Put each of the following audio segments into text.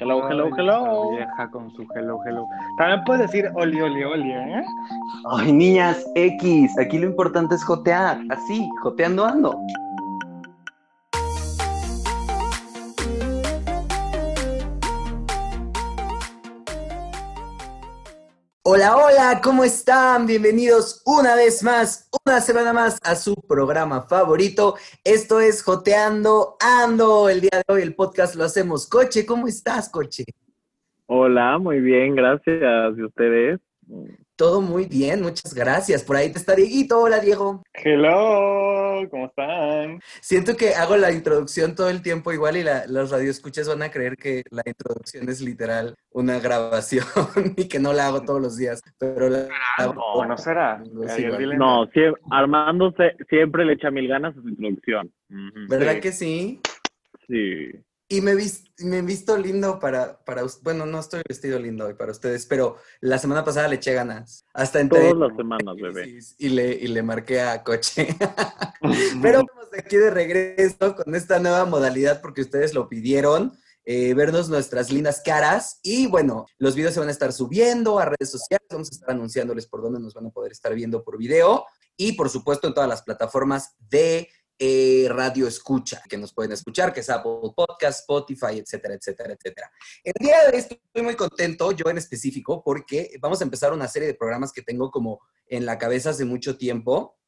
Hello, hello, hello. Vieja con su hello, hello. También puedes decir oli, oli, oli, ¿eh? Ay, niñas, X, aquí lo importante es jotear, así, joteando ando. Hola, hola, ¿cómo están? Bienvenidos una vez más, una semana más a su programa favorito. Esto es Joteando Ando. El día de hoy el podcast lo hacemos. Coche, ¿cómo estás, Coche? Hola, muy bien, gracias. ¿Y ustedes? Todo muy bien, muchas gracias. Por ahí te está Dieguito. Hola, Diego. Hello, ¿cómo están? Siento que hago la introducción todo el tiempo igual y la, los radioescuchas van a creer que la introducción es literal una grabación y que no la hago todos los días. Pero la, No, no será. No, sie- Armando se- siempre le echa mil ganas a su introducción. ¿Verdad Sí. que sí? Sí. Y me he vis- me visto lindo para, para bueno, no estoy vestido lindo hoy para ustedes, pero la semana pasada le eché ganas. Hasta entré Todas las semanas, bebé. y le, y le marqué a coche. Pero estamos aquí de regreso con esta nueva modalidad porque ustedes lo pidieron, eh, vernos nuestras lindas caras. Y bueno, los videos se van a estar subiendo a redes sociales, vamos a estar anunciándoles por dónde nos van a poder estar viendo por video y por supuesto en todas las plataformas de eh, radio escucha, que nos pueden escuchar, que es Apple Podcast, Spotify, etcétera, etcétera, etcétera. El día de hoy estoy muy contento, yo en específico, porque vamos a empezar una serie de programas que tengo como en la cabeza hace mucho tiempo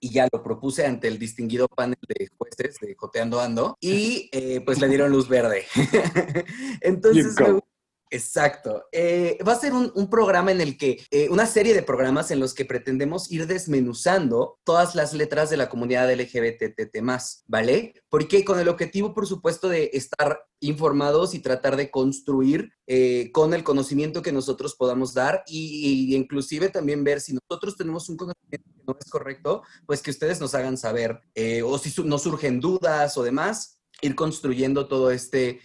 y ya lo propuse ante el distinguido panel de jueces de Joteando Ando y eh, pues le dieron luz verde. Entonces, You go. Exacto. Eh, va a ser un, programa en el que, eh, una serie de programas en los que pretendemos ir desmenuzando todas las letras de la comunidad LGBTT+, ¿vale? Porque con el objetivo, por supuesto, de estar informados y tratar de construir eh, con el conocimiento que nosotros podamos dar y, y inclusive también ver si nosotros tenemos un conocimiento que no es correcto, pues que ustedes nos hagan saber o si su- nos surgen dudas o demás, ir construyendo todo este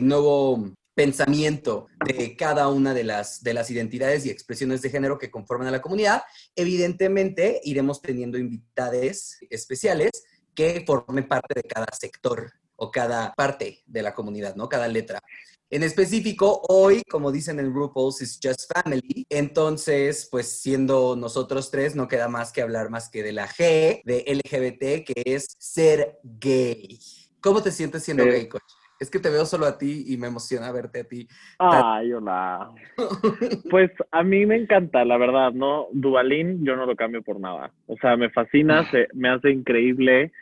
nuevo pensamiento de cada una de las, de las identidades y expresiones de género que conforman a la comunidad. Evidentemente, iremos teniendo invitades especiales que formen parte de cada sector o cada parte de la comunidad, ¿no? Cada letra. En específico, hoy, como dicen en RuPaul's, is just family. Entonces, pues siendo nosotros tres, no queda más que hablar más que de la G, de LGBT, que es ser gay. ¿Cómo te sientes siendo Eh. gay, coach? Es que te veo solo a ti y me emociona verte a ti. Ay, hola. Pues a mí me encanta, la verdad, ¿no? Duvalín yo no lo cambio por nada. O sea, me fascina, se, me hace increíble.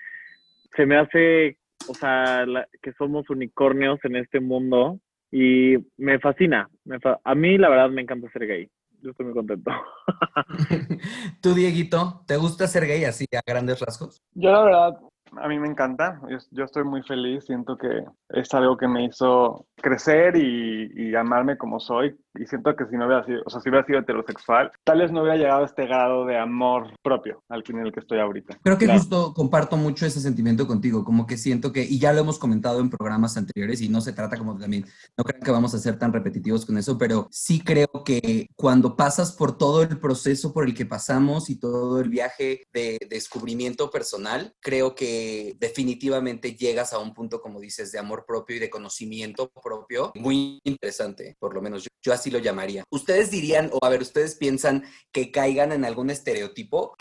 Se me hace, o sea, la- que somos unicornios en este mundo y me fascina. Me fa- a mí, la verdad, me encanta ser gay. Yo estoy muy contento. Tú, Dieguito, ¿te gusta ser gay así a grandes rasgos? Yo la verdad, a mí me encanta. Yo, estoy muy feliz. Siento que es algo que me hizo crecer y, y amarme como soy. Y siento que si no hubiera sido, o sea, si hubiera sido heterosexual, tal vez no hubiera llegado a este grado de amor propio al que en el que estoy ahorita. Creo que Claro. justo comparto mucho ese sentimiento contigo, como que siento que, y ya lo hemos comentado en programas anteriores, y no se trata como también, no crean que vamos a ser tan repetitivos con eso, pero sí creo que cuando pasas por todo el proceso por el que pasamos y todo el viaje de descubrimiento personal, creo que definitivamente llegas a un punto, como dices, de amor propio y de conocimiento propio, muy interesante, por lo menos yo, yo así lo llamaría. ¿Ustedes dirían, o a ver, ustedes piensan que caigan en algún estereotipo?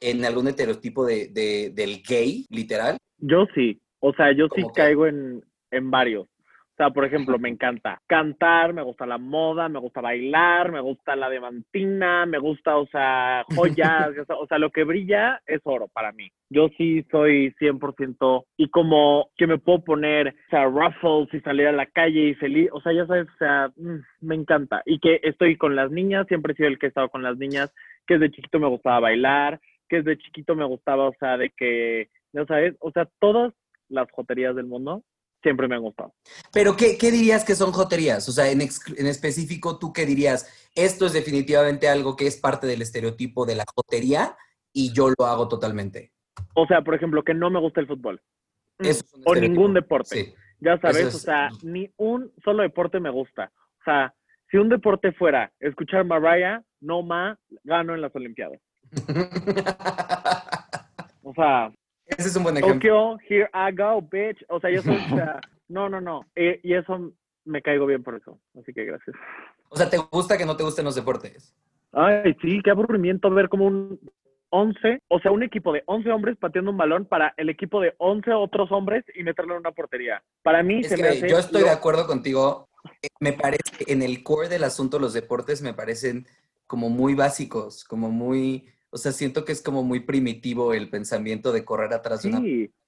en algún estereotipo de, de- del gay, literal. Yo sí, o sea, yo sí caigo en, en varios. O sea, por ejemplo, me encanta cantar, me gusta la moda, me gusta bailar, me gusta la diamantina, me gusta, o sea, joyas, o sea, lo que brilla es oro para mí. Yo sí soy 100% y como que me puedo poner, o sea, ruffles y salir a la calle y feliz, o sea, ya sabes, o sea, mm, me encanta. Y que estoy con las niñas, siempre he sido el que he estado con las niñas, que desde chiquito me gustaba bailar, que desde chiquito me gustaba, o sea, de que, ya sabes, o sea, todas las joterías del mundo siempre me han gustado. Pero, ¿qué, qué dirías que son joterías? O sea, en, en específico, ¿tú qué dirías? Esto es definitivamente algo que es parte del estereotipo de la jotería y yo lo hago totalmente. O sea, por ejemplo, que no me gusta el fútbol. Mm, Eso es un o ningún deporte. Sí. Ya sabes, es- o sea, ni un solo deporte me gusta. O sea, si un deporte fuera escuchar Mariah, no ma, gano en las Olimpiadas. O sea, Ese es un buen ejemplo. Tokyo, here I go, bitch. O sea, yo soy, o sea, no, no, no. Eh, y eso me caigo bien por eso. Así que gracias. O sea, ¿te gusta que no te gusten los deportes? Ay, sí, qué aburrimiento ver como un 11, o sea, un equipo de 11 hombres pateando un balón para el equipo de 11 otros hombres y meterlo en una portería. Para mí Es se que me hace yo estoy lo- de acuerdo contigo. Me parece que en el core del asunto los deportes me parecen como muy básicos, como muy, o sea, siento que es como muy primitivo el pensamiento de correr atrás de una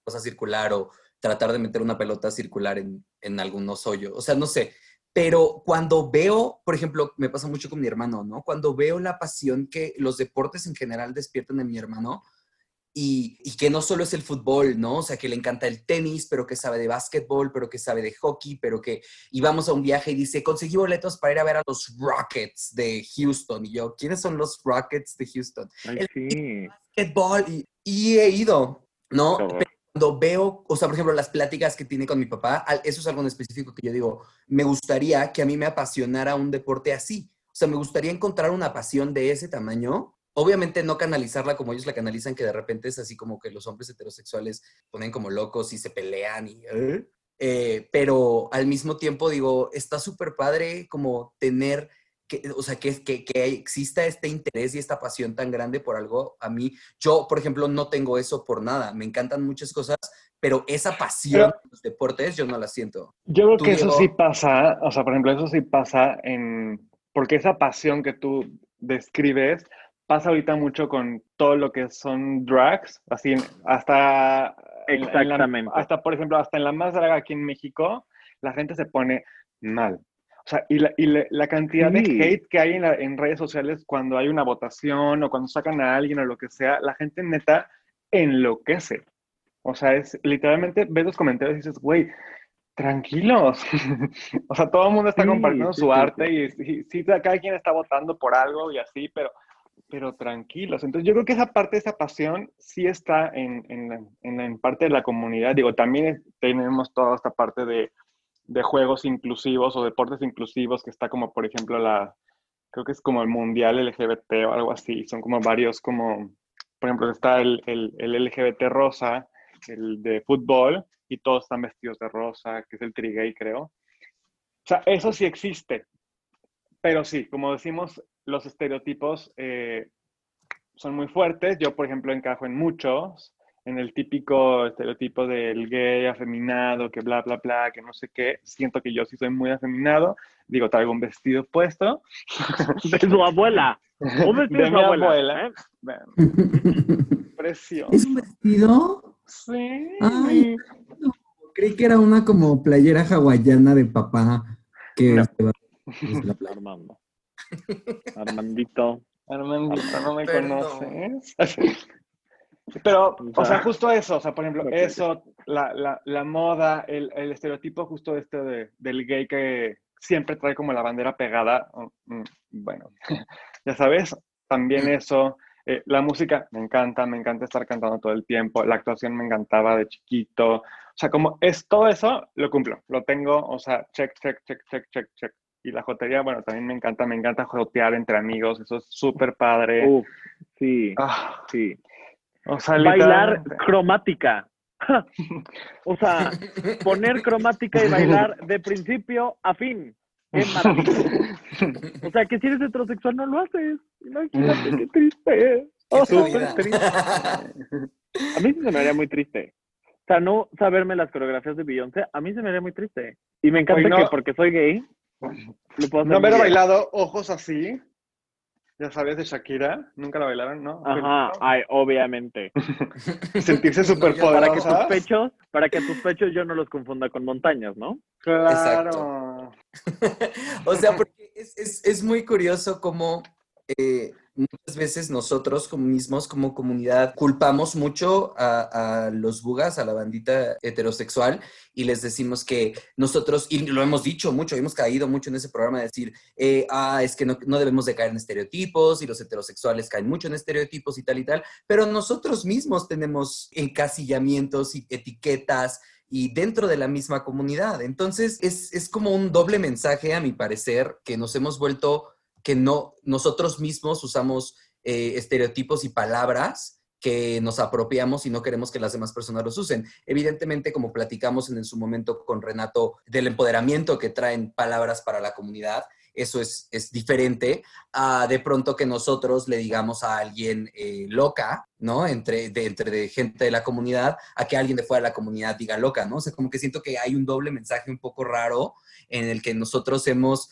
cosa circular o tratar de meter una pelota circular en, en algunos hoyos. O sea, no sé. Pero cuando veo, por ejemplo, me pasa mucho con mi hermano, ¿no? Cuando veo la pasión que los deportes en general despiertan en mi hermano y, y que no solo es el fútbol, ¿no? O sea, que le encanta el tenis, pero que sabe de básquetbol, pero que sabe de hockey, pero que íbamos a un viaje y dice, conseguí boletos para ir a ver a los Rockets de Houston. Y yo, ¿quiénes son los Rockets de Houston? ay, El- sí. Básquetbol. Y, y he ido, ¿no? Pero cuando veo, o sea, por ejemplo, las pláticas que tiene con mi papá, eso es algo en específico que yo digo, me gustaría que a mí me apasionara un deporte así. O sea, me gustaría encontrar una pasión de ese tamaño. Obviamente no canalizarla como ellos la canalizan, que de repente es así como que los hombres heterosexuales ponen como locos y se pelean y... ¿eh? Eh, pero al mismo tiempo digo, está súper padre como tener, que, o sea, que, que, que exista este interés y esta pasión tan grande por algo. A mí, yo, por ejemplo, no tengo eso por nada. Me encantan muchas cosas, pero esa pasión Pero- los deportes yo no la siento. Yo creo que eso sí pasa, o sea, por ejemplo, eso sí pasa en, porque esa pasión que tú describes pasa ahorita mucho con todo lo que son drags, así hasta, en la- en la- Exactamente. hasta por ejemplo, hasta en la más draga aquí en México, la gente se pone mal. O sea, y la, y la- la cantidad de Sí. hate que hay en, la- en redes sociales cuando hay una votación o cuando sacan a alguien o lo que sea, la gente neta enloquece. O sea, es literalmente ves los comentarios y dices, güey, tranquilos. o sea, todo el mundo está Sí, compartiendo sí, su arte y sí, sí, cada quien está votando por algo y así, pero, pero tranquilos. Entonces, yo creo que esa parte, esa pasión, sí está en, en, la- en, la- en parte de la comunidad. Digo, también tenemos toda esta parte de, de juegos inclusivos o deportes inclusivos, que está como, por ejemplo, la, creo que es como el Mundial LGBT o algo así. Son como varios, como, por ejemplo, está el, el, el LGBT rosa, el de fútbol, y todos están vestidos de rosa, que es el trigay, creo. O sea, eso sí existe. Pero sí, como decimos, los estereotipos eh, son muy fuertes. Yo, por ejemplo, encajo en muchos, en el típico estereotipo del gay afeminado, que bla, bla, bla, que no sé qué. Siento que yo sí soy muy afeminado. Digo, traigo un vestido puesto. De su abuela. Un vestido De de su mi abuela. abuela. ¿eh? Precioso. ¿Es un vestido? Sí. Ay. Creí que era una como playera hawaiana de papá que No. se va. Armando. Armandito. Armandito, no me Perdón. conoces. Pero, O sea, justo eso, o sea, por ejemplo, eso, la, la, la moda, el, el estereotipo justo este de, del gay que siempre trae como la bandera pegada, mm, bueno, ya sabes, también eso, eh, la música me encanta, me encanta estar cantando todo el tiempo, la actuación me encantaba de chiquito, o sea, como es todo eso, lo cumplo, lo tengo, o sea, check, check, check, check, check, check. Y la jotería, bueno, también me encanta, me encanta jotear entre amigos, eso es súper padre. Uf, sí, Ah, sí. o sea, Bailar literalmente. cromática. o sea, poner cromática y bailar de principio a fin. ¡Qué maravilla! O sea, que si eres heterosexual no lo haces. Imagínate, qué triste. Qué Oh, súper vida. triste. A mí sí se me haría muy triste. O sea, no saberme las coreografías de Beyoncé, a mí se me haría muy triste. Y me encanta no. que porque soy gay, lo puedo No haber bailado ojos así, ya sabes, de Shakira, nunca la bailaron, ¿no? Ajá, ay, obviamente. Sentirse súper yo- Para que tus pechos, para que tus pechos yo no los confunda con montañas, ¿no? Claro. o sea, porque es, es- es muy curioso cómo eh, muchas veces nosotros como mismos, como comunidad, culpamos mucho a, a los bugas, a la bandita heterosexual, y les decimos que nosotros, y lo hemos dicho mucho, hemos caído mucho en ese programa de decir, eh, ah, es que no, no debemos de caer en estereotipos, y los heterosexuales caen mucho en estereotipos y tal y tal, pero nosotros mismos tenemos encasillamientos y etiquetas y dentro de la misma comunidad. Entonces, es, es como un doble mensaje, a mi parecer, que nos hemos vuelto, que no, nosotros mismos usamos eh, estereotipos y palabras que nos apropiamos y no queremos que las demás personas los usen. Evidentemente, como platicamos en, su momento con Renato, del empoderamiento que traen palabras para la comunidad, eso es, es diferente a de pronto que nosotros le digamos a alguien eh, loca, ¿no? Entre de, entre de gente de la comunidad, a que alguien de fuera de la comunidad diga loca, ¿no? O sea, como que siento que hay un doble mensaje un poco raro en el que nosotros hemos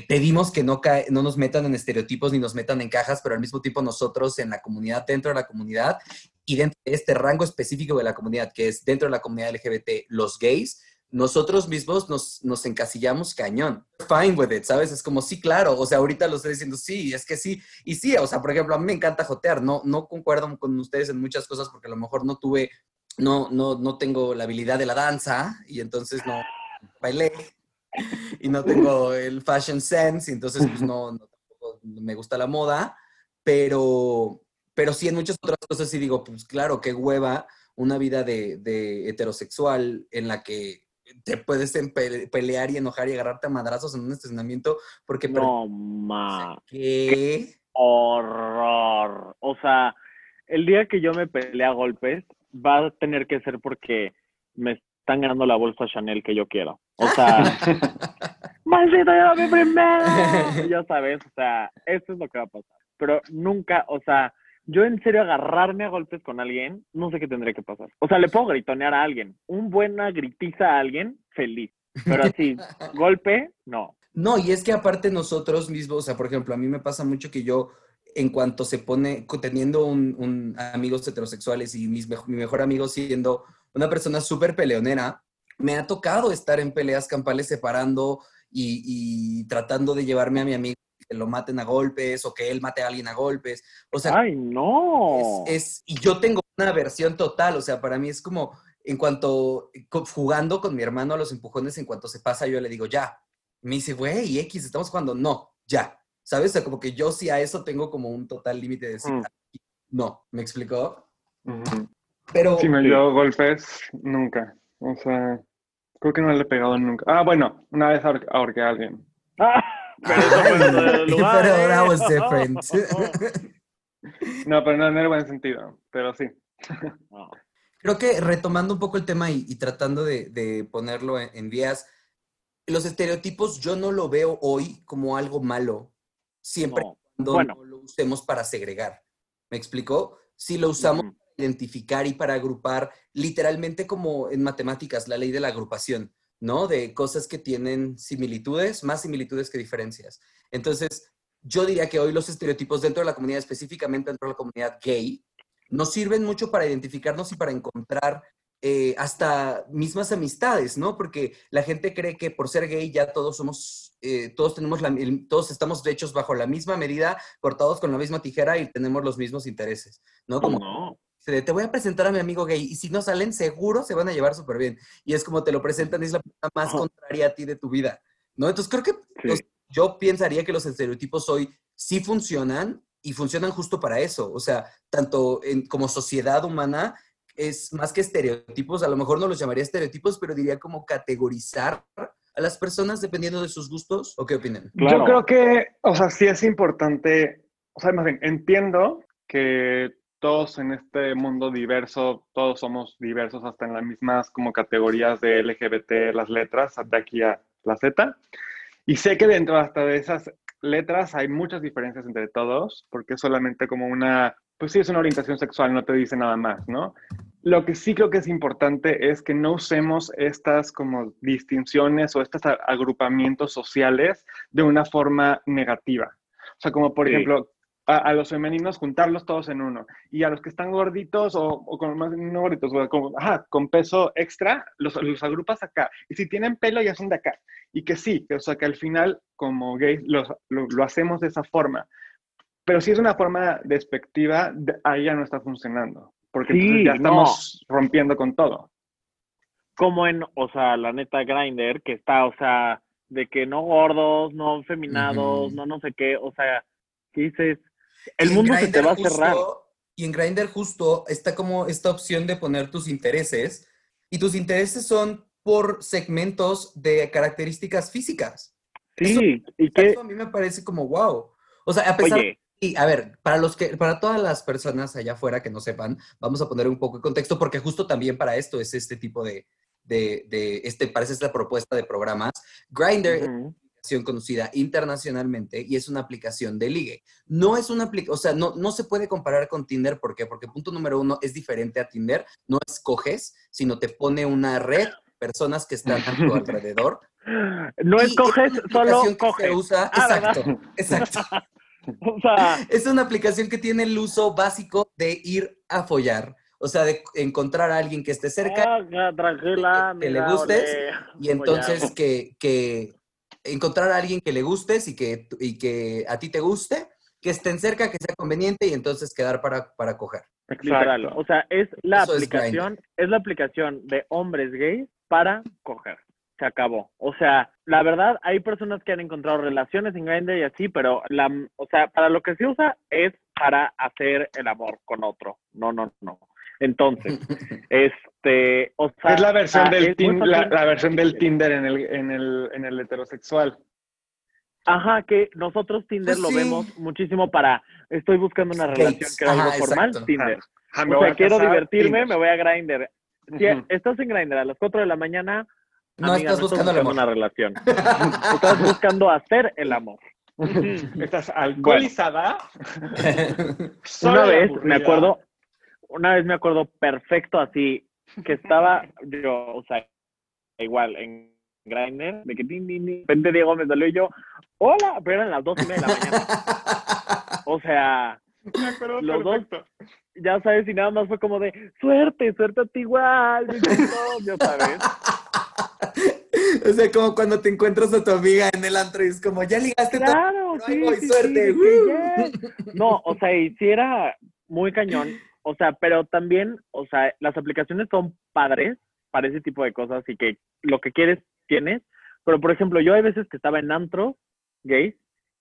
pedimos que no, no nos metan en estereotipos ni nos metan en cajas, pero al mismo tiempo nosotros en la comunidad, dentro de la comunidad y dentro de este rango específico de la comunidad, que es dentro de la comunidad LGBT, los gays, nosotros mismos nos, nos encasillamos cañón. Fine with it, ¿sabes? Es como, sí, claro, o sea, ahorita lo estoy diciendo, sí, es que sí, y sí, o sea, por ejemplo, a mí me encanta jotear, no, no concuerdo con ustedes en muchas cosas porque a lo mejor no tuve, no, no, no tengo la habilidad de la danza y entonces no bailé y no tengo el fashion sense, entonces pues no, me gusta la moda, pero, pero sí en muchas otras cosas sí digo, pues claro, qué hueva una vida de, de heterosexual en la que te puedes pelear y enojar y agarrarte a madrazos en un estacionamiento porque... No, ma. ¿Qué? Horror. O sea, el día que yo me peleé a golpes va a tener que ser porque me están ganando la bolsa Chanel que yo quiero. O sea, maldito yo mi primero. Ya sabes, o sea, eso es lo que va a pasar. Pero nunca, o sea, yo en serio agarrarme a golpes con alguien, no sé qué tendría que pasar. O sea, le puedo gritonear a alguien. Un buena gritiza a alguien, feliz. Pero así, golpe, no. No, y es que aparte nosotros mismos, o sea, por ejemplo, a mí me pasa mucho que yo, en cuanto se pone, teniendo un, amigos heterosexuales y mis, mi mejor amigo siendo una persona súper peleonera, me ha tocado estar en peleas campales separando y, tratando de llevarme a mi amigo que lo maten a golpes o que él mate a alguien a golpes. O sea, ¡ay, no! Es, y yo tengo una versión total, o sea, para mí es como, en cuanto, jugando con mi hermano a los empujones, en cuanto se pasa, yo le digo, ya. Me dice, güey, X, estamos jugando. No, ya. ¿Sabes? O sea, como que yo sí a eso tengo como un total límite de decir, mm. no, ¿me explicó? Pero... Si me dio golpes, nunca. O sea, creo que no le he pegado nunca. Ah, bueno, una vez ahorqué a alguien. Ah, pero eso Pero that was different. no, pero no en el buen sentido, pero sí. Creo que retomando un poco el tema y, tratando de, ponerlo en, vías, los estereotipos yo no lo veo hoy como algo malo, siempre cuando no lo usemos para segregar. ¿Me explico? Si lo usamos identificar y para agrupar, literalmente como en matemáticas, la ley de la agrupación, ¿no? De cosas que tienen similitudes, más similitudes que diferencias. Entonces, yo diría que hoy los estereotipos dentro de la comunidad, específicamente dentro de la comunidad gay, nos sirven mucho para identificarnos y para encontrar eh, hasta mismas amistades, ¿no? Porque la gente cree que por ser gay ya todos somos, eh, todos tenemos, la, todos estamos hechos bajo la misma medida, cortados con la misma tijera y tenemos los mismos intereses, ¿no? Como, no te voy a presentar a mi amigo gay y si no salen, seguro se van a llevar súper bien. Y es como te lo presentan, es la persona más contraria a ti de tu vida, ¿no? Entonces creo que yo pensaría que los estereotipos hoy sí funcionan y funcionan justo para eso. O sea, tanto en, como sociedad humana es más que estereotipos, a lo mejor no los llamaría estereotipos, pero diría como categorizar a las personas dependiendo de sus gustos. ¿O qué opinan? Yo creo que, o sea, sí es importante, o sea, más bien, entiendo que todos en este mundo diverso, todos somos diversos hasta en las mismas como categorías de LGBT, las letras, de aquí a la Z. Y sé que dentro hasta de esas letras hay muchas diferencias entre todos, porque es solamente como una, pues sí es una orientación sexual, no te dice nada más, ¿no? Lo que sí creo que es importante es que no usemos estas como distinciones o estos agrupamientos sociales de una forma negativa. O sea, como por ejemplo, a, los femeninos juntarlos todos en uno. Y a los que están gorditos o, con más no gorditos, con, con peso extra, los, los, agrupas acá. Y si tienen pelo, ya son de acá. Y que sí, que, o sea, que al final, como gays, lo, lo, hacemos de esa forma. Pero si es una forma despectiva, ahí ya no está funcionando. Porque ya estamos rompiendo con todo. Como en, o sea, la neta Grinder, que está, o sea, de que no gordos, no feminados, no no sé qué, o sea, ¿qué dices? El mundo se te va a cerrar. Y en Grindr justo está como esta opción de poner tus intereses y tus intereses son por segmentos de características físicas. Sí, y que a mí me parece como wow. O sea, a pesar de Y a ver, para los que, para todas las personas allá afuera que no sepan, vamos a poner un poco de contexto, porque justo también para esto es este tipo de, de, de este, parece esta propuesta de programas. Grindr es una conocida internacionalmente y es una aplicación de ligue. No es una aplicación, o sea, no, no se puede comparar con Tinder, ¿por qué? Porque punto número uno es diferente a Tinder, no escoges, sino te pone una red, personas que están a tu alrededor. No escoges, es solo que coges. Se usa, Ah, ¿verdad? exacto, exacto. O sea, Es una aplicación que tiene el uso básico de ir a follar. O sea, de encontrar a alguien que esté cerca ah, tranquila, que le mira, gustes, y entonces que, que encontrar a alguien que le gustes y que, y que a ti te guste, que estén cerca, que sea conveniente y entonces quedar para, para coger. Literal. Exacto. O sea, es la Eso es aplicación, es, la aplicación de hombres gays para coger. Se acabó. O sea, la verdad, hay personas que han encontrado relaciones en Grindr y así, pero la, o sea, para lo que se usa es para hacer el amor con otro. No, no, no. Entonces, este, o sea, es la versión ah, del tin- la, versión del Tinder en el, en el, en el heterosexual. Ajá, que nosotros Tinder Pues lo sí. vemos muchísimo para, estoy buscando una relación que era algo Ajá, formal, exacto. Tinder. Me O sea, quiero casar, divertirme, Tinder. me voy a Grindr. Si estás en Grindr a las 4 de la mañana, No amiga, estás buscando el amor. una relación. Estás buscando hacer el amor. ¿Estás alcoholizada? Una vez me acuerdo, una vez me acuerdo perfecto así, que estaba yo, o sea, igual en Grindr, de que din, din, din, de repente Diego me salió y yo, hola, pero eran las dos y media de la mañana. O sea, Me acuerdo Los dos. perfecto. ya sabes, y nada más fue como de, suerte, suerte a ti igual, novio, ¿sabes? o sea, como cuando te encuentras a tu amiga en el antro y es como, ya ligaste. Claro, sí, voy, sí, suerte, sí. No, o sea, y sí era muy cañón, o sea, pero también, o sea, las aplicaciones son padres para ese tipo de cosas y que lo que quieres, tienes, pero por ejemplo, yo hay veces que estaba en antro, gay,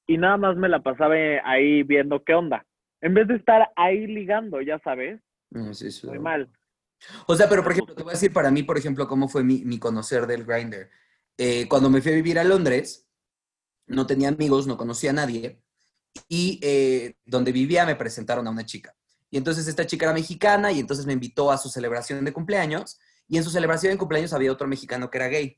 y nada más me la pasaba ahí viendo qué onda, en vez de estar ahí ligando, ya sabes, No, sí, sí. muy mal. O sea, pero por ejemplo, te voy a decir para mí, por ejemplo, cómo fue mi, mi conocer del Grinder. cuando me fui a vivir a Londres, no tenía amigos, no conocía a nadie, y eh, donde vivía me presentaron a una chica. Y entonces esta chica era mexicana y entonces me invitó a su celebración de cumpleaños, y en su celebración de cumpleaños había otro mexicano que era gay.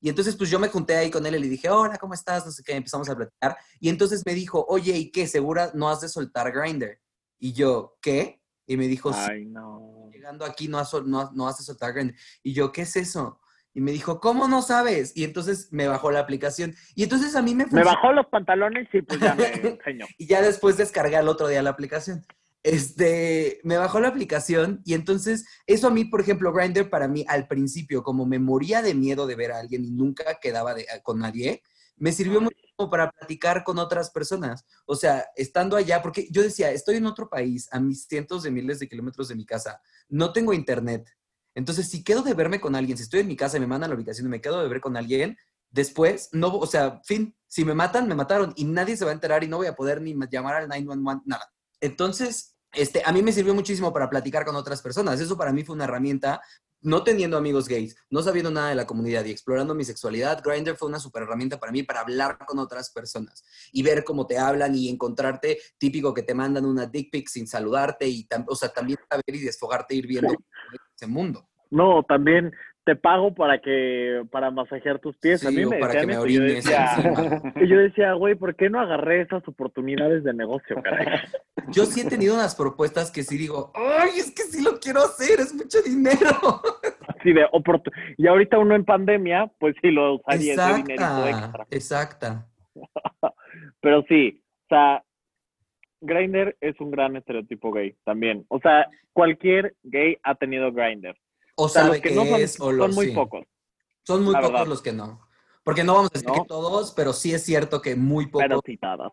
Y entonces pues yo me junté ahí con él y le dije, hola, ¿cómo estás? No sé qué, empezamos a platicar. Y entonces me dijo, oye, ¿y qué? ¿Segura no has de soltar Grinder? Y yo, ¿qué? Y me dijo, sí Ay, no. llegando aquí no, has, no, no soltar Grindr. Y yo, ¿qué es eso? Y me dijo, ¿cómo no sabes? Y entonces me bajó la aplicación. Y entonces a mí me Me bajó los pantalones y pues ya me enseñó. Y ya después descargué al otro día la aplicación. Este, me bajó la aplicación y entonces eso a mí, por ejemplo, Grindr para mí al principio, como me moría de miedo de ver a alguien y nunca quedaba de- con nadie, me sirvió mucho como para platicar con otras personas. O sea, estando allá, porque yo decía, estoy en otro país, a mis cientos de miles de kilómetros de mi casa, no tengo internet. Entonces, si quedo de verme con alguien, si estoy en mi casa y me mandan la ubicación y me quedo de ver con alguien, después, no, o sea, fin, si me matan, me mataron y nadie se va a enterar y no voy a poder ni llamar al 911, nada. Entonces, este, a mí me sirvió muchísimo para platicar con otras personas. Eso para mí fue una herramienta, no teniendo amigos gays, no sabiendo nada de la comunidad y explorando mi sexualidad. Grindr fue una super herramienta para mí para hablar con otras personas y ver cómo te hablan y encontrarte típico que te mandan una dick pic sin saludarte y, o sea, también saber y desfogarte ir viendo ese mundo. No, también te pago para que para masajear tus pies. a Sí, mí o me para decían que me y yo orines decía, y yo decía, güey, ¿por qué no agarré esas oportunidades de negocio, caray? Yo sí he tenido unas propuestas que sí digo, ay, es que sí lo quiero hacer, es mucho dinero. Así de Y ahorita uno en pandemia, pues sí lo usaría ese dinerito Exacta, extra. exacta. Pero sí, o sea, Grindr es un gran estereotipo gay también. O sea, cualquier gay ha tenido Grindr. O sea, sabe que no son, es o son muy sí. pocos. Son muy pocos los que no. Porque no vamos a decir ¿No? que todos, pero sí es cierto que muy pocos.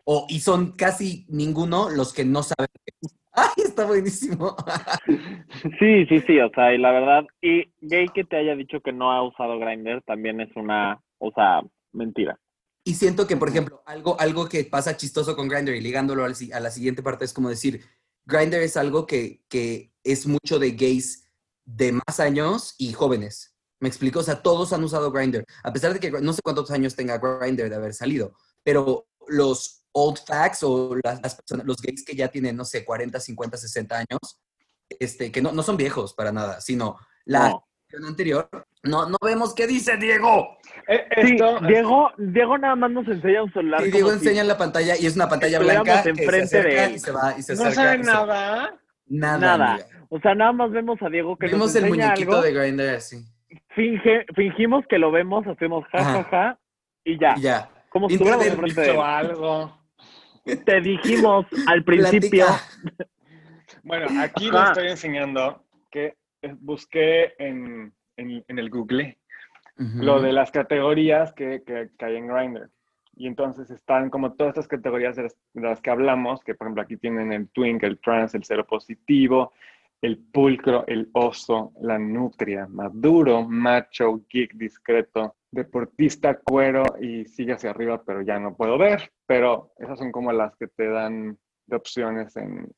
O, y son casi ninguno los que no saben. ¡Ay, está buenísimo! Sí, sí, sí, o sea, y la verdad, y gay que te haya dicho que no ha usado Grindr también es una, o sea, mentira. Y siento que, por ejemplo, algo, algo que pasa chistoso con Grindr y ligándolo a la siguiente parte es como decir, Grindr es algo que, que es mucho de gays de más años y jóvenes. ¿Me explico? O sea, todos han usado Grindr. A pesar de que no sé cuántos años tenga Grindr de haber salido, pero los old facts o las, las personas, los gays que ya tienen, no sé, 40, 50, 60 años, este, que no, no son viejos para nada, sino la No. anterior, no, no vemos qué dice Diego. Eh, Sí, esto, Diego, Diego nada más nos enseña un celular. Como Diego si- enseña en la pantalla y es una pantalla blanca que se enfrente de él. y se va y se no acerca. saben y se- nada. Nada. Nada. O sea, nada más vemos a Diego que Vimos nos el muñequito algo, de Grindr así. finge, fingimos que lo vemos, hacemos ja, Ajá. ja, ja, y ya. Y ya. Como si estuviéramos enfrente de algo. Te dijimos al principio. Platica. Bueno, aquí Ajá. les estoy enseñando que eh, busqué en, en- en el Google lo de las categorías que, que- que hay en Grindr. Y entonces están como todas estas categorías de las, que hablamos, que por ejemplo aquí tienen el twink, el trans, el cero positivo, el pulcro, el oso, la nutria, maduro, macho, geek, discreto, deportista, cuero y sigue hacia arriba, pero ya no puedo ver. Pero esas son como las que te dan de opciones en...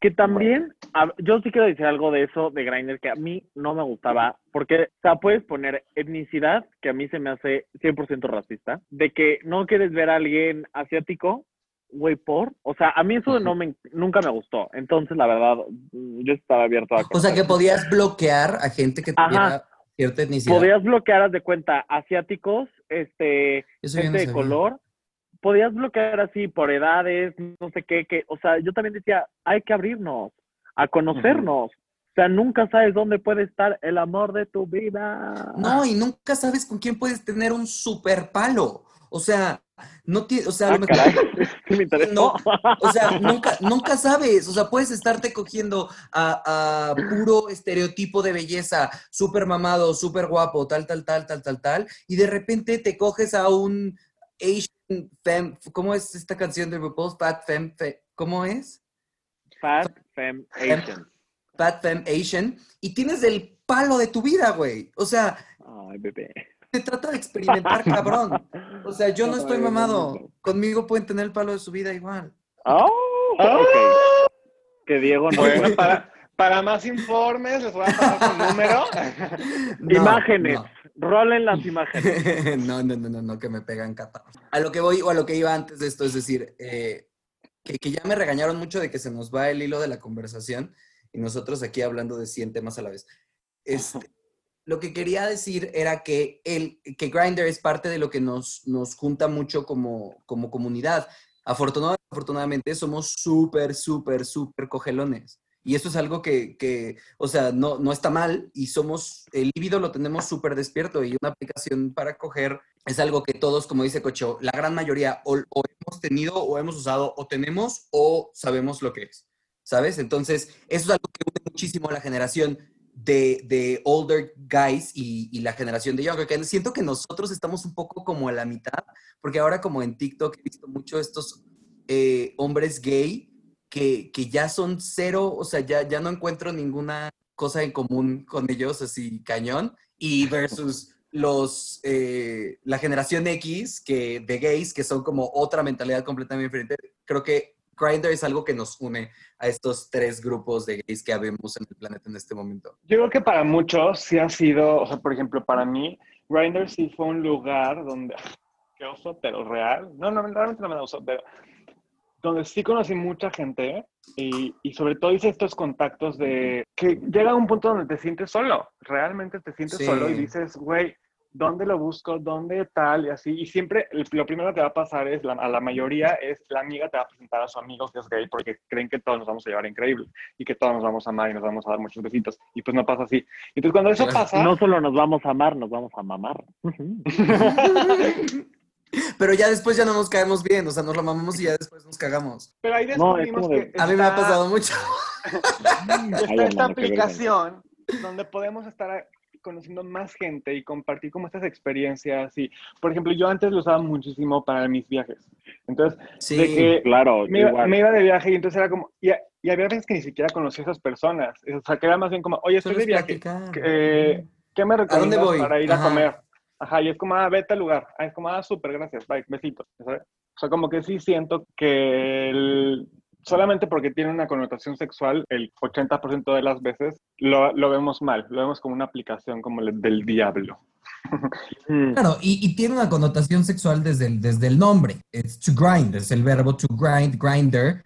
Que también, a- yo sí quiero decir algo de eso, de Grindr, que a mí no me gustaba, porque, o sea, puedes poner etnicidad, que a mí se me hace 100% racista, de que no quieres ver a alguien asiático, güey, por, o sea, a mí eso no me, nunca me gustó, entonces, la verdad, yo estaba abierto a... O sea, que podías bloquear a gente que Ajá. tuviera cierta etnicidad. Podías bloquear, haz de cuenta, asiáticos, este, Eso yo no gente de color, podías bloquear así por edades, no sé qué, que, o sea, yo también decía, hay que abrirnos, a conocernos. O sea, nunca sabes dónde puede estar el amor de tu vida. No, y nunca sabes con quién puedes tener un super palo. O sea, no tiene, o sea, a Ah, me. No, o sea, nunca, nunca sabes. O sea, puedes estarte cogiendo a, a puro estereotipo de belleza, súper mamado, súper guapo, tal, tal, tal, tal, tal, tal, y de repente te coges a un Asian fem, ¿cómo es esta canción de RuPaul's Fat Fem, Fe- ¿cómo es? Fat Femme Asian. Fat Fem Asian, y tienes el palo de tu vida, güey. O sea, Ay, bebé. se trata de experimentar, cabrón. O sea, yo no estoy mamado. Conmigo pueden tener el palo de su vida igual. Oh, ok. Que Diego no. Bueno, para, para más informes les voy a pasar su número. No, imágenes. no. Rolen las imágenes. no, no, no, no, no, que me pegan cata. A lo que voy o a lo que iba antes de esto, es decir, eh, que, que ya me regañaron mucho de que se nos va el hilo de la conversación y nosotros aquí hablando de 100 temas a la vez. Este, lo que quería decir era que, el, que Grindr es parte de lo que nos, nos junta mucho como, como comunidad. Afortunadamente, afortunadamente somos súper, súper, súper cogelones. Y eso es algo que, que, o sea, no, no está mal y somos, el líbido lo tenemos súper despierto y una aplicación para coger es algo que todos, como dice Cocho, la gran mayoría o, o hemos tenido o hemos usado o tenemos o sabemos lo que es, ¿sabes? Entonces, eso es algo que une muchísimo a la generación de, de older guys y, y la generación de younger, que siento que nosotros estamos un poco como a la mitad, porque ahora como en TikTok he visto mucho estos eh, hombres gay que, que ya son cero, o sea, ya, ya no encuentro ninguna cosa en común con ellos, así cañón, y versus los, eh, la generación X que, de gays, que son como otra mentalidad completamente diferente. Creo que Grindr es algo que nos une a estos tres grupos de gays que habemos en el planeta en este momento. Yo creo que para muchos sí ha sido, o sea, por ejemplo, para mí, Grindr sí fue un lugar donde, qué oso, pero real. No, no, realmente no me da oso, pero donde sí conocí mucha gente y, y sobre todo hice estos contactos de que llega a un punto donde te sientes solo, realmente te sientes Sí. solo y dices, güey, ¿dónde lo busco? ¿Dónde tal? Y así. Y siempre el- lo primero que va a pasar es, la- a la mayoría, es la amiga te va a presentar a su amigo que es gay porque creen que todos nos vamos a llevar increíble y que todos nos vamos a amar y nos vamos a dar muchos besitos. Y pues no pasa así. Entonces cuando eso pasa... No solo nos vamos a amar, nos vamos a mamar. Pero ya después ya no nos caemos bien, o sea, nos lo mamamos y ya después nos cagamos. Pero ahí No, es descubrimos de- que A mí me ha está- pasado mucho. está esta aplicación donde podemos estar conociendo más gente y compartir como estas experiencias. Y, por ejemplo, yo antes lo usaba muchísimo para mis viajes. Entonces, Sí, de que Claro, me iba, me iba de viaje y entonces era como, y, y había veces que ni siquiera conocía a esas personas. O sea, que era más bien como, oye, estoy de es viaje. eh, ¿Qué me recomiendas voy? para ir a Ajá. comer? Ajá, y es como, ah, vete al lugar. Ah, es como, ah, súper, gracias, bye, besitos. ¿sabes? O sea, como que sí siento que el- solamente porque tiene una connotación sexual, el 80% de las veces lo, lo vemos mal, lo vemos como una aplicación como el del diablo. Claro, y, tiene una connotación sexual desde el, desde el nombre. Es to grind, es el verbo to grind, grinder,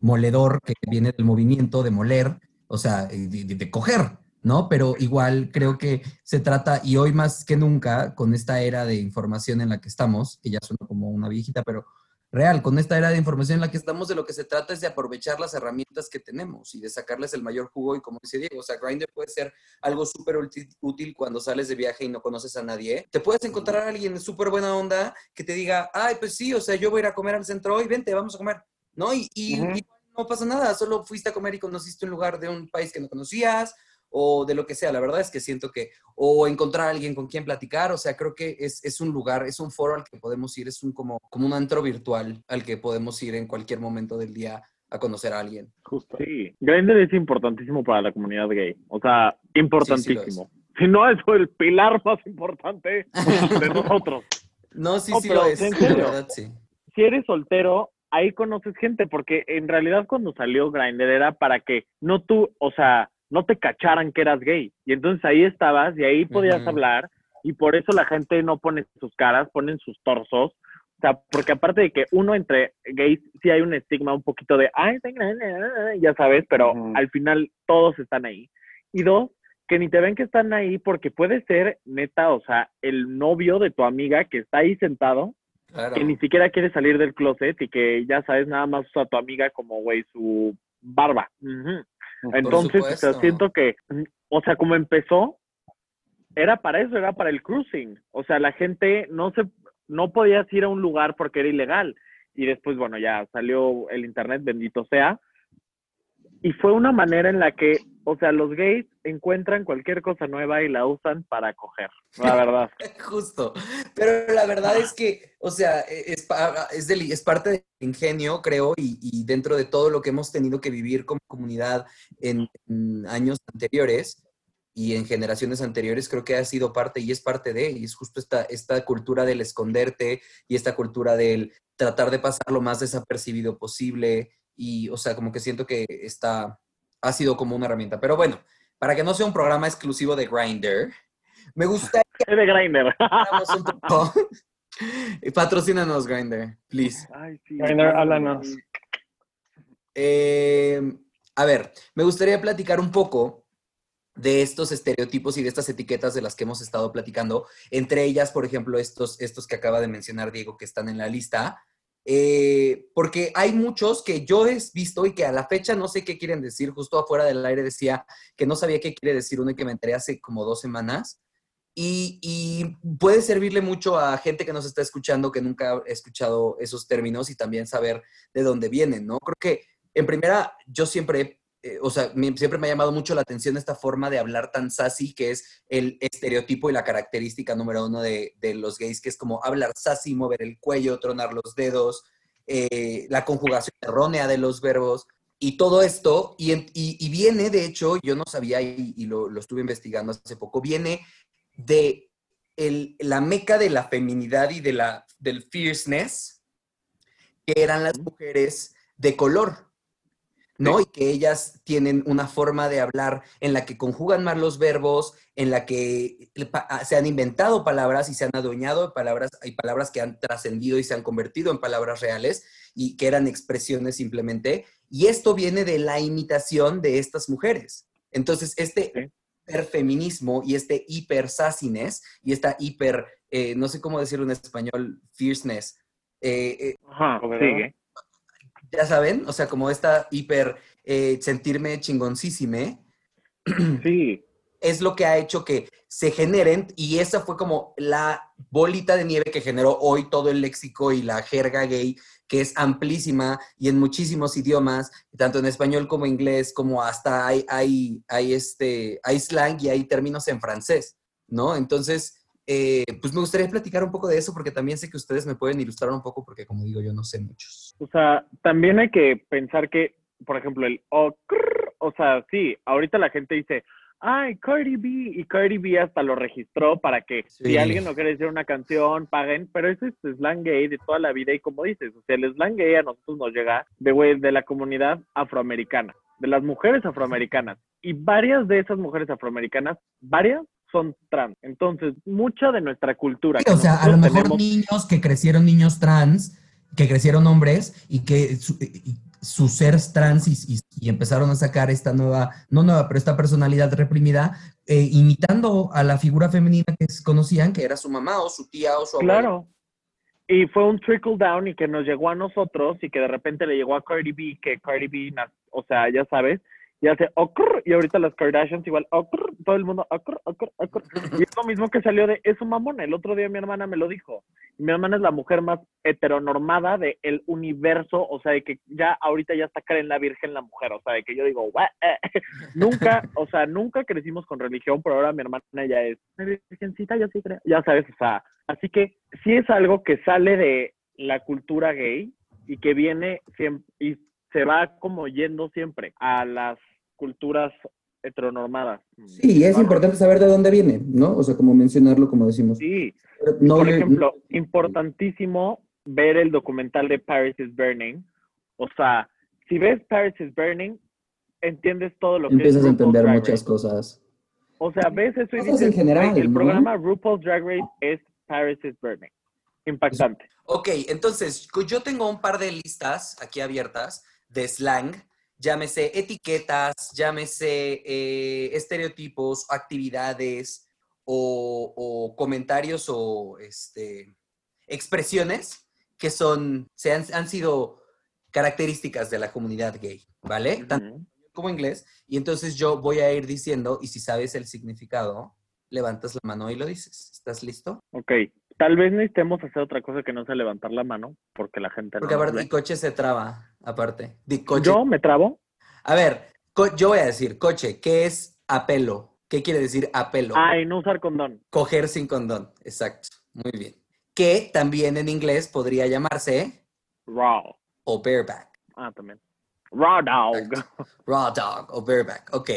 moledor, que viene del movimiento de moler, o sea, de coger, ¿no? Pero igual creo que se trata, y hoy más que nunca, con esta era de información en la que estamos, que ya suena como una viejita, pero real, con esta era de información en la que estamos, de lo que se trata es de aprovechar las herramientas que tenemos y de sacarles el mayor jugo. Y como dice Diego, o sea, Grindr puede ser algo súper útil cuando sales de viaje y no conoces a nadie. Te puedes encontrar a alguien súper buena onda que te diga, ay, pues sí, o sea, yo voy a ir a comer al centro hoy, vente, vamos a comer, ¿no? Y, y- Ujú. y no pasa nada, solo fuiste a comer y conociste un lugar de un país que no conocías o de lo que sea. La verdad es que siento que, o encontrar a alguien con quien platicar, o sea, creo que es, es un lugar, es un foro al que podemos ir, es un como, como un antro virtual al que podemos ir en cualquier momento del día a conocer a alguien. Justo. Sí, Grindr es importantísimo para la comunidad gay. O sea, importantísimo. si no, es el pilar más importante de nosotros. No, sí, No, sí pero lo es. en La serio. verdad, sí. Si eres soltero, ahí conoces gente, porque en realidad cuando salió Grindr era para que no tú, o sea, no te cacharan que eras gay. Y entonces ahí estabas y ahí podías hablar y por eso la gente no pone sus caras, ponen sus torsos. O sea, porque aparte de que uno entre gays sí hay un estigma un poquito de, ay, está grande, ah", ya sabes, pero al final todos están ahí. Y dos, que ni te ven que están ahí porque puede ser neta, o sea, el novio de tu amiga que está ahí sentado Claro. que ni siquiera quiere salir del closet y que ya sabes, nada más usa a tu amiga como, güey, su barba. Entonces, o sea, supuesto. siento que, o sea, como empezó, era para eso, era para el cruising. O sea, la gente no se, no podías ir a un lugar porque era ilegal. Y después, bueno, ya salió el internet, bendito sea. Y fue una manera en la que, o sea, los gays encuentran cualquier cosa nueva y la usan para coger, la verdad. Justo. Pero la verdad es que, o sea, e, es, es, del- es parte del ingenio, creo, y, y dentro de todo lo que hemos tenido que vivir como comunidad en, en años anteriores y en generaciones anteriores, creo que ha sido parte y es parte de, y es justo esta, esta cultura del esconderte y esta cultura del tratar de pasar lo más desapercibido posible. Y, o sea, como que siento que está, ha sido como una herramienta. Pero bueno, para que no sea un programa exclusivo de Grindr, me gustaría Es de Grindr. hablamos un poco. Patrocínanos, Grindr, please. Ay, sí. Grindr, háblanos. Eh, a ver, me gustaría platicar un poco de estos estereotipos y de estas etiquetas de las que hemos estado platicando. Entre ellas, por ejemplo, estos, estos que acaba de mencionar Diego, que están en la lista. Eh, porque hay muchos que yo he visto y que a la fecha no sé qué quieren decir. Justo afuera del aire decía que no sabía qué quiere decir uno y que me enteré hace como dos semanas. Y, y puede servirle mucho a gente que nos está escuchando, que nunca ha escuchado esos términos y también saber de dónde vienen, ¿no? Creo que en primera, yo siempre, eh, o sea, me- siempre me ha llamado mucho la atención esta forma de hablar tan sassy, que es el estereotipo y la característica número uno de, de los gays, que es como hablar sassy, mover el cuello, tronar los dedos, eh, la conjugación errónea de los verbos. Y todo esto, y, y- y viene, de hecho, yo no sabía y, y lo, lo estuve investigando hace poco, viene de el- la meca de la feminidad y de la, del fierceness, que eran las mujeres de color, ¿no? Y que ellas tienen una forma de hablar en la que conjugan más los verbos, en la que ah, se han inventado palabras y se han adueñado de palabras, hay palabras que han trascendido y se han convertido en palabras reales y que eran expresiones simplemente. Y esto viene de la imitación de estas mujeres. Entonces, este Sí. hiperfeminismo y este hiper sassiness y esta hiper, eh, no sé cómo decirlo en español, fierceness, eh, eh, Ajá, sigue. Ya saben, o sea, como esta hiper eh, sentirme chingoncísime, Sí. es lo que ha hecho que se generen, y esa fue como la bolita de nieve que generó hoy todo el léxico y la jerga gay, que es amplísima y en muchísimos idiomas, tanto en español como inglés, como hasta hay, hay, hay, este, hay slang y hay términos en francés, ¿no? Entonces, eh, pues me gustaría platicar un poco de eso, porque también sé que ustedes me pueden ilustrar un poco, porque como digo, yo no sé muchos. O sea, también hay que pensar que, por ejemplo, el o, o sea, sí, ahorita la gente dice, ay, Cardi B, y Cardi B hasta lo registró para que Sí. si alguien no quiere decir una canción, paguen, pero eso es slang gay de toda la vida y como dices, o sea, el slang gay a nosotros nos llega de, de la comunidad afroamericana, de las mujeres afroamericanas, y varias de esas mujeres afroamericanas, varias son trans. Entonces, mucha de nuestra cultura. Sí, o sea, a lo mejor tenemos- niños que crecieron niños trans, que crecieron hombres y que su, y su ser trans y, y- y empezaron a sacar esta nueva, no nueva, pero esta personalidad reprimida, eh, imitando a la figura femenina que conocían, que era su mamá o su tía o su abuela. Claro. Y fue un trickle down y que nos llegó a nosotros y que de repente le llegó a Cardi B, que Cardi B, o sea, ya sabes, y hace ocr, y ahorita las Kardashians igual ocr, todo el mundo ocr, ocr, ocr. Y es lo mismo que salió de es un mamón. El otro día mi hermana me lo dijo. Mi hermana es la mujer más heteronormada del el universo, o sea, de que ya ahorita ya está Karen la Virgen la mujer, o sea, de que yo digo, nunca, o sea, nunca crecimos con religión, pero ahora mi hermana ya es "Ay, virgencita, yo sí creo, ya sabes, o sea, así que sí es algo que sale de la cultura gay y que viene siempre, y se va como yendo siempre a las culturas heteronormadas. Sí, y es importante saber de dónde viene, ¿no? O sea, como mencionarlo, como decimos. Sí, no por ejemplo, importantísimo ver el documental de Paris is Burning. O sea, si ves Paris is Burning, entiendes todo lo que empiezas es a entender muchas cosas. O sea, ves eso y dices, en general, "Güey, el ¿no? programa RuPaul's Drag Race es Paris is Burning. Impactante. Ok, entonces yo tengo un par de listas aquí abiertas de slang, llámese etiquetas, llámese eh, estereotipos, actividades o, o comentarios o este, expresiones que son, se han, han sido características de la comunidad gay, ¿vale? Tanto Ujú. como inglés. Y entonces yo voy a ir diciendo, y si sabes el significado, levantas la mano y lo dices. ¿Estás listo? Ok, tal vez necesitemos hacer otra cosa que no sea levantar la mano, porque la gente Porque no nos aparte, ve. mi coche se traba, aparte. Di coche. ¿Yo me trabo? A ver, yo voy a decir, coche, ¿qué es apelo? ¿Qué quiere decir apelo? Ay, no usar condón. Coger sin condón, exacto. Muy bien. Que también en inglés podría llamarse Raw. o bareback. Ah, también. Raw dog. Exacto. Raw dog o bareback. Ok.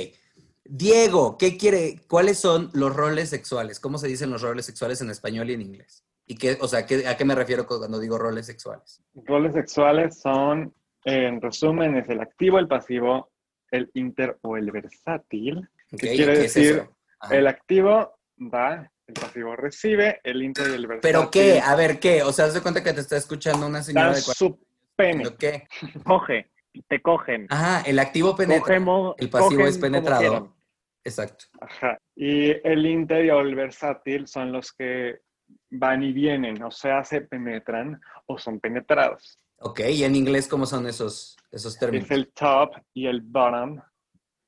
Diego, ¿qué quiere? ¿Cuáles son los roles sexuales? ¿Cómo se dicen los roles sexuales en español y en inglés? ¿Y qué, o sea, ¿qué- ¿a qué me refiero cuando digo roles sexuales? Roles sexuales son, en resumen, es el activo, el pasivo, el inter o el versátil. Ok, ¿Qué ¿y quiere qué decir? El activo da, el pasivo recibe, el inter y el versátil. ¿Pero qué? A ver, ¿qué? O sea, haz de cuenta que te está escuchando una señora Dan de 40 su pene. ¿Pero qué? Coge. Te cogen. Ajá, el activo penetra. Cogemos, el pasivo es penetrado. Exacto. Ajá. Y el inter o el versátil son los que van y vienen, o sea, se penetran o son penetrados. Ok, ¿y en inglés cómo son esos, esos términos? Es el top y el bottom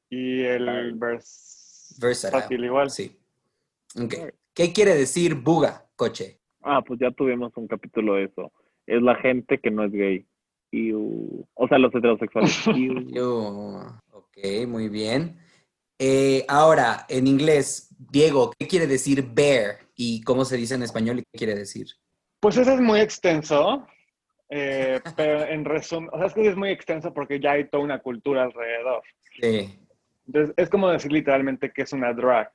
y el vers- Versatile. versátil igual. Sí. Ok. ¿Qué quiere decir buga, coche? Ah, pues ya tuvimos un capítulo de eso. Es la gente que no es gay. Iu. O sea, los heterosexuales. Iu. Ok, muy bien. Eh, ahora, en inglés, Diego, ¿qué quiere decir bear? ¿Y cómo se dice en español y qué quiere decir? Pues eso es muy extenso, eh, pero en resumen, o sea, es que es muy extenso porque ya hay toda una cultura alrededor. Sí. Entonces, es como decir literalmente que es una drag.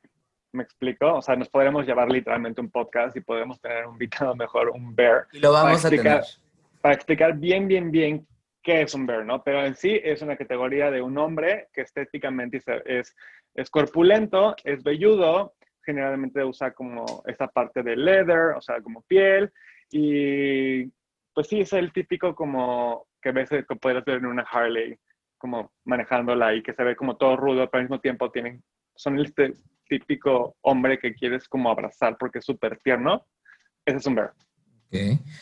¿Me explico? O sea, nos podremos llevar literalmente un podcast y podemos tener un invitado mejor, un bear, Y lo vamos a explicar. tener. para explicar bien, bien, bien qué es un bear, ¿no? Pero en sí es una categoría de un hombre que estéticamente es, es, es corpulento, es velludo, generalmente usa como esta parte de leather, o sea, como piel, y pues sí, es el típico como que ves que puedes ver en una Harley, como manejándola y que se ve como todo rudo, pero al mismo tiempo tienen, son este típico hombre que quieres como abrazar porque es súper tierno. Ese es un bear.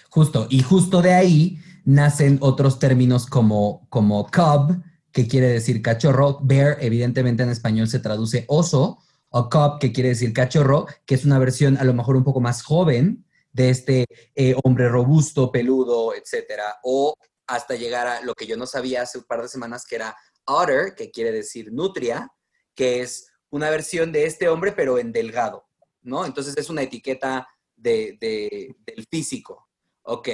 Justo, y justo de ahí nacen otros términos como, como cub, que quiere decir cachorro. Bear, evidentemente en español se traduce oso, o cub, que quiere decir cachorro, que es una versión a lo mejor un poco más joven de este eh, hombre robusto, peludo, etcétera, o hasta llegar a lo que yo no sabía hace un par de semanas, que era otter, que quiere decir nutria, que es una versión de este hombre, pero en delgado, ¿no? Entonces es una etiqueta de, de- del físico. Ok.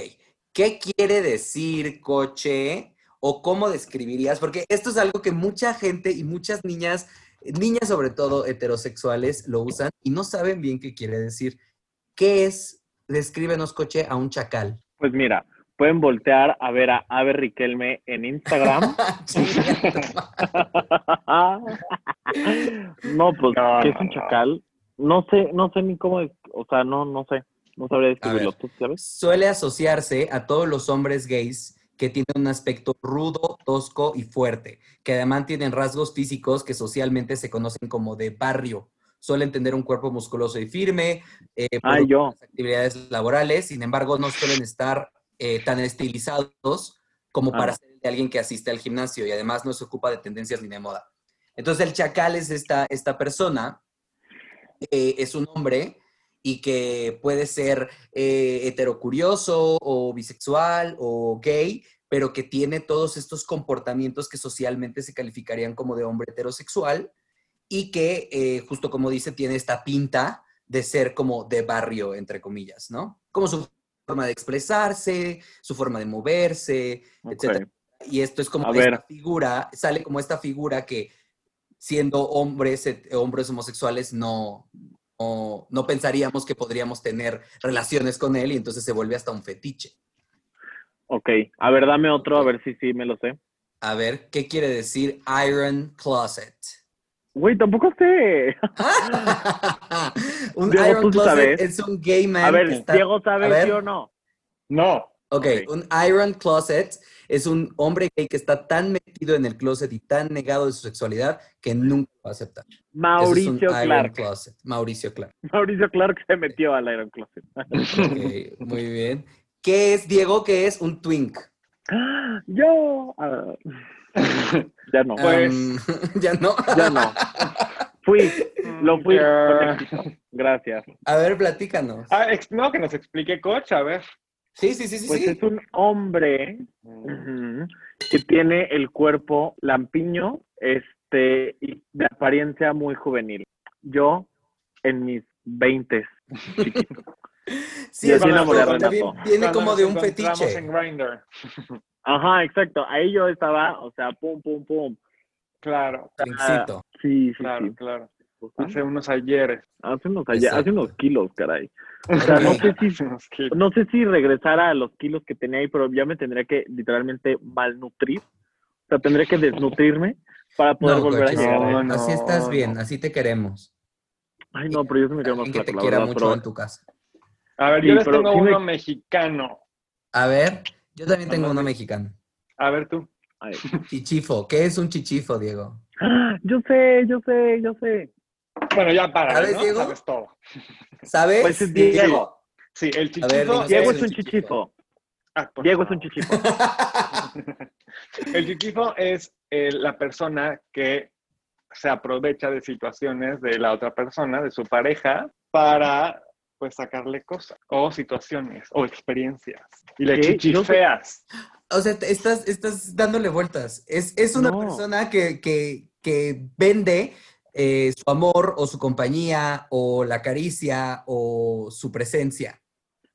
¿Qué quiere decir coche? ¿O cómo describirías? Porque esto es algo que mucha gente y muchas niñas, niñas sobre todo heterosexuales, lo usan y no saben bien qué quiere decir. ¿Qué es? Descríbenos coche a un chacal. Pues mira, pueden voltear a ver a Ave Riquelme en Instagram. No, pues, No, ¿qué es un chacal? No sé, no sé ni cómo, es- o sea, no, no sé. No sabría describirlo. ¿Tú sabes? Suele asociarse a todos los hombres gays que tienen un aspecto rudo, tosco y fuerte, que además tienen rasgos físicos que socialmente se conocen como de barrio. Suelen tener un cuerpo musculoso y firme, eh, yo. actividades laborales, sin embargo, no suelen estar eh, tan estilizados como para Ah. ser de alguien que asiste al gimnasio y además no se ocupa de tendencias ni de moda. Entonces, el chacal es esta, esta persona, eh, es un hombre y que puede ser eh, heterocurioso o bisexual o gay, pero que tiene todos estos comportamientos que socialmente se calificarían como de hombre heterosexual y que, eh, justo como dice, tiene esta pinta de ser como de barrio, entre comillas, ¿no? Como su forma de expresarse, su forma de moverse, Ok. etcétera. Y esto es como A esta ver. figura, sale como esta figura que siendo hombres, et- hombres homosexuales, no, no, no pensaríamos que podríamos tener relaciones con él y entonces se vuelve hasta un fetiche. Ok. A ver, dame otro, a ver si sí me lo sé. A ver, ¿qué quiere decir Iron Closet? Güey, tampoco sé. un Diego, Iron Closet sabes. es un gay man A que ver, está- Diego, a ¿sabes ver. sí o no? No. Ok, Ok. un Iron Closet es un hombre gay que está tan metido en el closet y tan negado de su sexualidad que nunca va a aceptar. Ese es un Mauricio Iron Clark. Closet. Mauricio Clark. Mauricio Clark se metió al Iron Closet. Ok, muy bien. ¿Qué es, Diego? ¿Qué es un twink? Yo. ah, ya no. Pues- Um, ya no. Ya no. Fui. Lo fui. Gracias. A ver, platícanos. Ah, ex- no, que nos explique Coach, a ver. Sí, sí, sí, sí. Pues sí. es un hombre que tiene el cuerpo lampiño, este, y de apariencia muy juvenil. Yo, en mis veintes, chiquito. Sí, Yo es sí una enamoré a cosa Renato. bien- viene Cuando como de un fetiche. en Grindr. Ajá, exacto. Ahí yo estaba, o sea, pum, pum, pum. Claro, Twinkcito. Sí, sí, claro, sí. claro. Sí. Hace unos ayeres. Hace unos, ayer- hace unos kilos, caray. O sea, no sé si no sé si regresara a los kilos que tenía ahí, pero ya me tendría que literalmente malnutrir. O sea, tendría que desnutrirme para poder No, volver a llegar. No, no. así estás bien, así te queremos. Ay, no, pero yo sí me quedo más Alguien que te flaco, la quiera verdad, mucho pero- en tu casa. A ver, Sí, yo les pero tengo me- uno mexicano. A ver, yo también tengo uno mexicano. A ver tú. Ay. Chichifo. ¿Qué es un chichifo, Diego? Yo sé, yo sé, yo sé. Bueno, ya para, ¿Sabes, ¿no? Diego? Sabes todo. ¿Sabes? Pues es Diego. Sí, el chichifo. ver, Diego es un chichifo. chichifo. Ah, por Diego es un chichifo. El chichifo es eh, la persona que se aprovecha de situaciones de la otra persona, de su pareja, para pues sacarle cosas o situaciones o experiencias. Y le chichifeas. O sea, estás, estás dándole vueltas. Es, es una No. persona que, que, que vende eh, su amor o su compañía o la caricia o su presencia.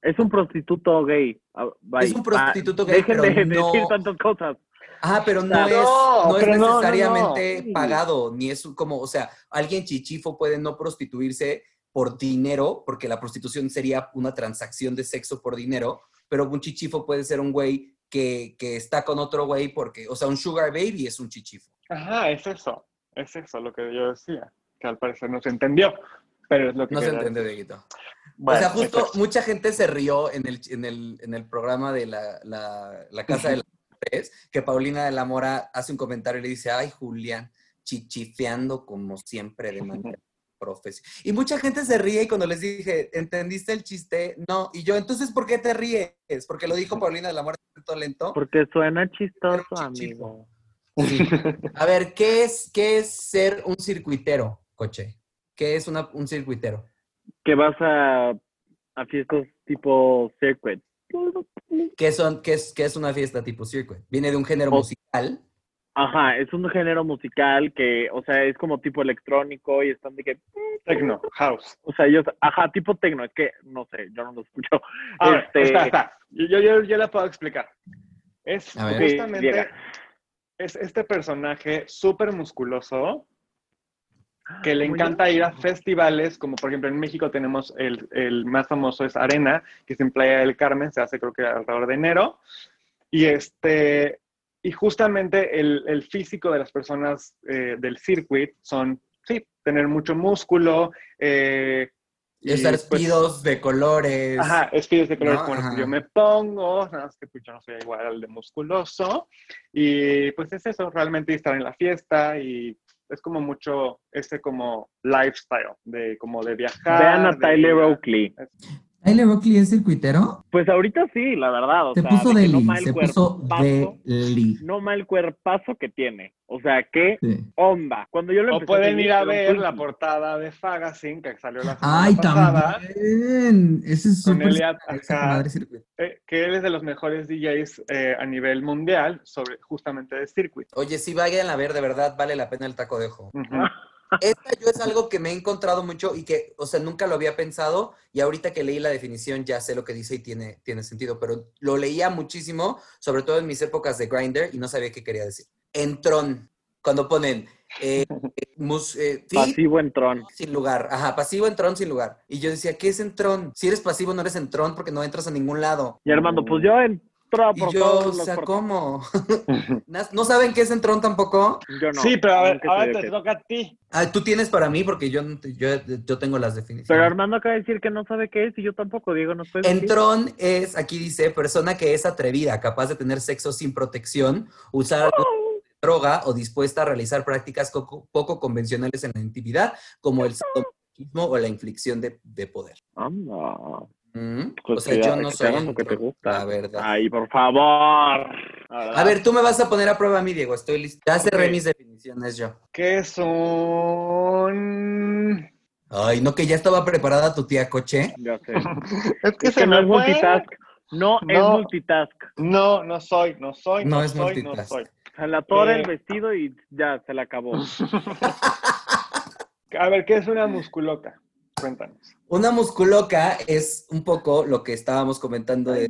Es un prostituto gay. Ah, bye. Es un prostituto Ah, gay, Dejen pero de no- decir tantas cosas. Ah, pero no, No, es, no es pero no, no, necesariamente no. pagado, ni es como, o sea, alguien chichifo puede no prostituirse por dinero, porque la prostitución sería una transacción de sexo por dinero, pero un chichifo puede ser un güey que, que está con otro güey porque, o sea, un sugar baby es un chichifo. Ajá, es eso. Es eso lo que yo decía. Que al parecer no se entendió. Pero es lo que No se decir. Dieguito. Bueno, o sea, justo es mucha gente se rió en el, en el, en el programa de la, la, la Casa de las Mujeres, que Paulina de la Mora hace un comentario y le dice, ay, Julián, chichifeando como siempre de manera Y mucha gente se ríe y cuando les dije, ¿entendiste el chiste? No. Y yo, entonces, ¿por qué te ríes? Porque lo dijo Paulina de la tanto lento. Porque suena chistoso, amigo. Sí. A ver, ¿qué es, ¿qué es ser un circuitero, coche? ¿Qué es una- un circuitero? Que vas a, a fiestas tipo circuit. ¿Qué, son, qué, es, ¿Qué es una fiesta tipo circuit? Viene de un género O- musical. Ajá, es un género musical que, o sea, es como tipo electrónico y están de que, Tecno, house. o sea, ellos, ajá, tipo tecno, es que, no sé, yo no lo escucho. A ver, Este- está, está. Yo, yo, yo, yo la puedo explicar. Es ver. Justamente es este personaje súper musculoso que le encanta ir a festivales, como por ejemplo en México tenemos el, el más famoso es Arena, que es en Playa del Carmen, se hace creo que alrededor de enero. Y este y justamente el, el físico de las personas eh, del circuit son sí, tener mucho músculo. Eh, y estar pues, espidos de colores. Ajá, espidos de colores ¿no? como los que yo me pongo, nada más que pues yo no soy igual al de musculoso. Y pues es eso, realmente estar en la fiesta y es como mucho ese como lifestyle, de como de viajar. Vean a de Tyler Oakley. ¿Tyler Oakley es circuitero? Pues ahorita sí, la verdad. O Se sea, puso de no mal se puso cuerpazo, deli. no mal cuerpazo que tiene. O sea, qué Sí. onda. Cuando yo lo O pueden ir a ver la portada de Fagazine que salió la semana Ay, pasada. también. Ese es Con circuito. eh, que él es de los mejores DJs eh, a nivel mundial sobre justamente de circuit. Oye, sí, vayan a ver, de verdad vale la pena el taco de ojo. Esta yo es algo que me he encontrado mucho y que, o sea, nunca lo había pensado y ahorita que leí la definición ya sé lo que dice y tiene, tiene sentido, pero lo leía muchísimo, sobre todo en mis épocas de Grinder y no sabía qué quería decir. Entrón, cuando ponen eh, mus- eh, Pasivo en Tron. sin lugar, ajá, pasivo entrón sin lugar. Y yo decía, ¿qué es entrón? Si eres pasivo no eres entrón porque no entras a ningún lado. Y Armando, pues yo entro Y por yo, todos o los sea, ¿cómo? ¿No saben qué es entrón tampoco? Yo no. sí, pero a ver, ahora te toca a ti. Ah, tú tienes para mí porque yo, no yo, yo tengo las definiciones. Pero Armando acaba de decir que no sabe qué es y yo tampoco, Diego, ¿nos puedes decir? Entrón es, aquí dice, persona que es atrevida, capaz de tener sexo sin protección, usar de droga o dispuesta a realizar prácticas coco- poco convencionales en la intimidad, como el sadomasoquismo o la inflicción de, de poder. Anda. Mm, Pues o sea, yo no soy lo que te gusta. la verdad. Ay, por favor. A ver, tú me vas a poner a prueba a mí, Diego, estoy listo. Ya cerré mis definiciones yo. ¿Qué es un...? Ay, no, que ya estaba preparada tu tía Coche. Ya sé. Es que Es se que no es multitask. No, es No. multitask. No, no soy, no soy, No no, es soy, no multitask. soy. Se la atora Eh. el vestido y ya, se la acabó. A ver, ¿qué es una musculoca? Cuéntanos. Una musculoca es un poco lo que estábamos comentando de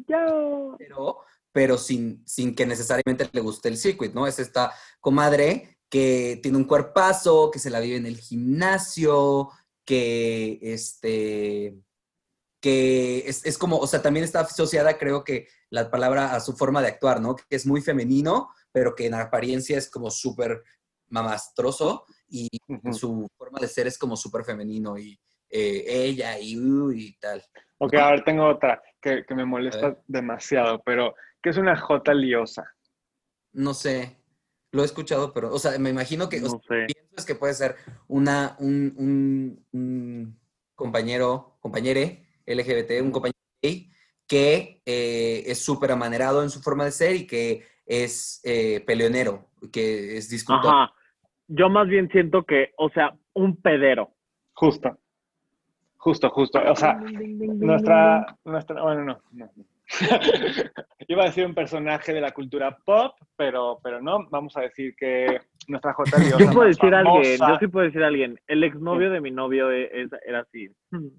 pero, pero sin, sin que necesariamente le guste el circuit, ¿no? Es esta comadre que tiene un cuerpazo, que se la vive en el gimnasio, que este que es, es como, o sea, también está asociada, creo que la palabra a su forma de actuar, ¿no? Que es muy femenino, pero que en apariencia es como súper mamastroso y su forma de ser es como súper femenino y eh, ella y, uh, y tal. Ok, a ver, tengo otra que, que me molesta demasiado, pero ¿qué es una J liosa? No sé, lo he escuchado, pero, o sea, me imagino que, o No sea, sé. pienso es que puede ser una, un, un- un compañero, compañere LGBT, un compañero gay, que eh, es súper amanerado en su forma de ser y que es eh, peleonero, que es discutor. Ajá. Yo más bien siento que, o sea, un pedero. Justo. Justo, justo. O sea, nuestra, nuestra, bueno, no, no. Iba a decir un personaje de la cultura pop, pero, pero no. Vamos a decir que nuestra J liosa Yo puedo decir alguien, yo sí puedo decir a alguien. El exnovio de mi novio e- es- era así.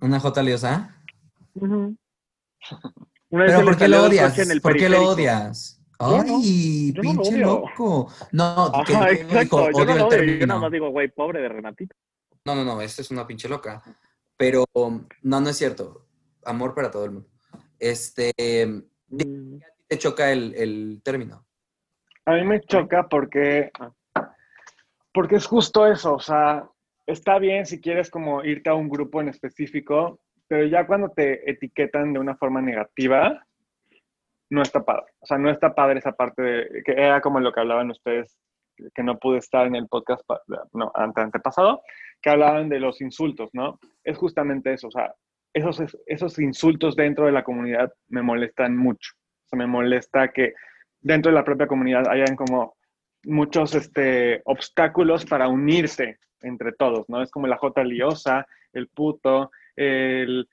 ¿Una J liosa? Una ¿Pero por qué lo odias? coche en el ¿Por qué lo odias? Yo no, Ay, no lo pinche odio. loco. No, Ajá, que exacto. dijo, yo no lo odio, yo término. nada más digo, güey, pobre de Renatito. No, no, no, esta es una pinche loca. Pero no, no es cierto. Amor para todo el mundo. Este, Mm, te choca el, el término. A mí me choca porque, porque es justo eso, o sea, está bien si quieres como irte a un grupo en específico, pero ya cuando te etiquetan de una forma negativa, no está padre. O sea, no está padre esa parte de, que era como lo que hablaban ustedes, que no pude estar en el podcast, no, ante, antepasado, que hablaban de los insultos, ¿no? Es justamente eso, o sea, esos, esos insultos dentro de la comunidad me molestan mucho. O sea, me molesta que dentro de la propia comunidad hayan como muchos este, obstáculos para unirse entre todos, ¿no? Es como la J liosa, el puto, el,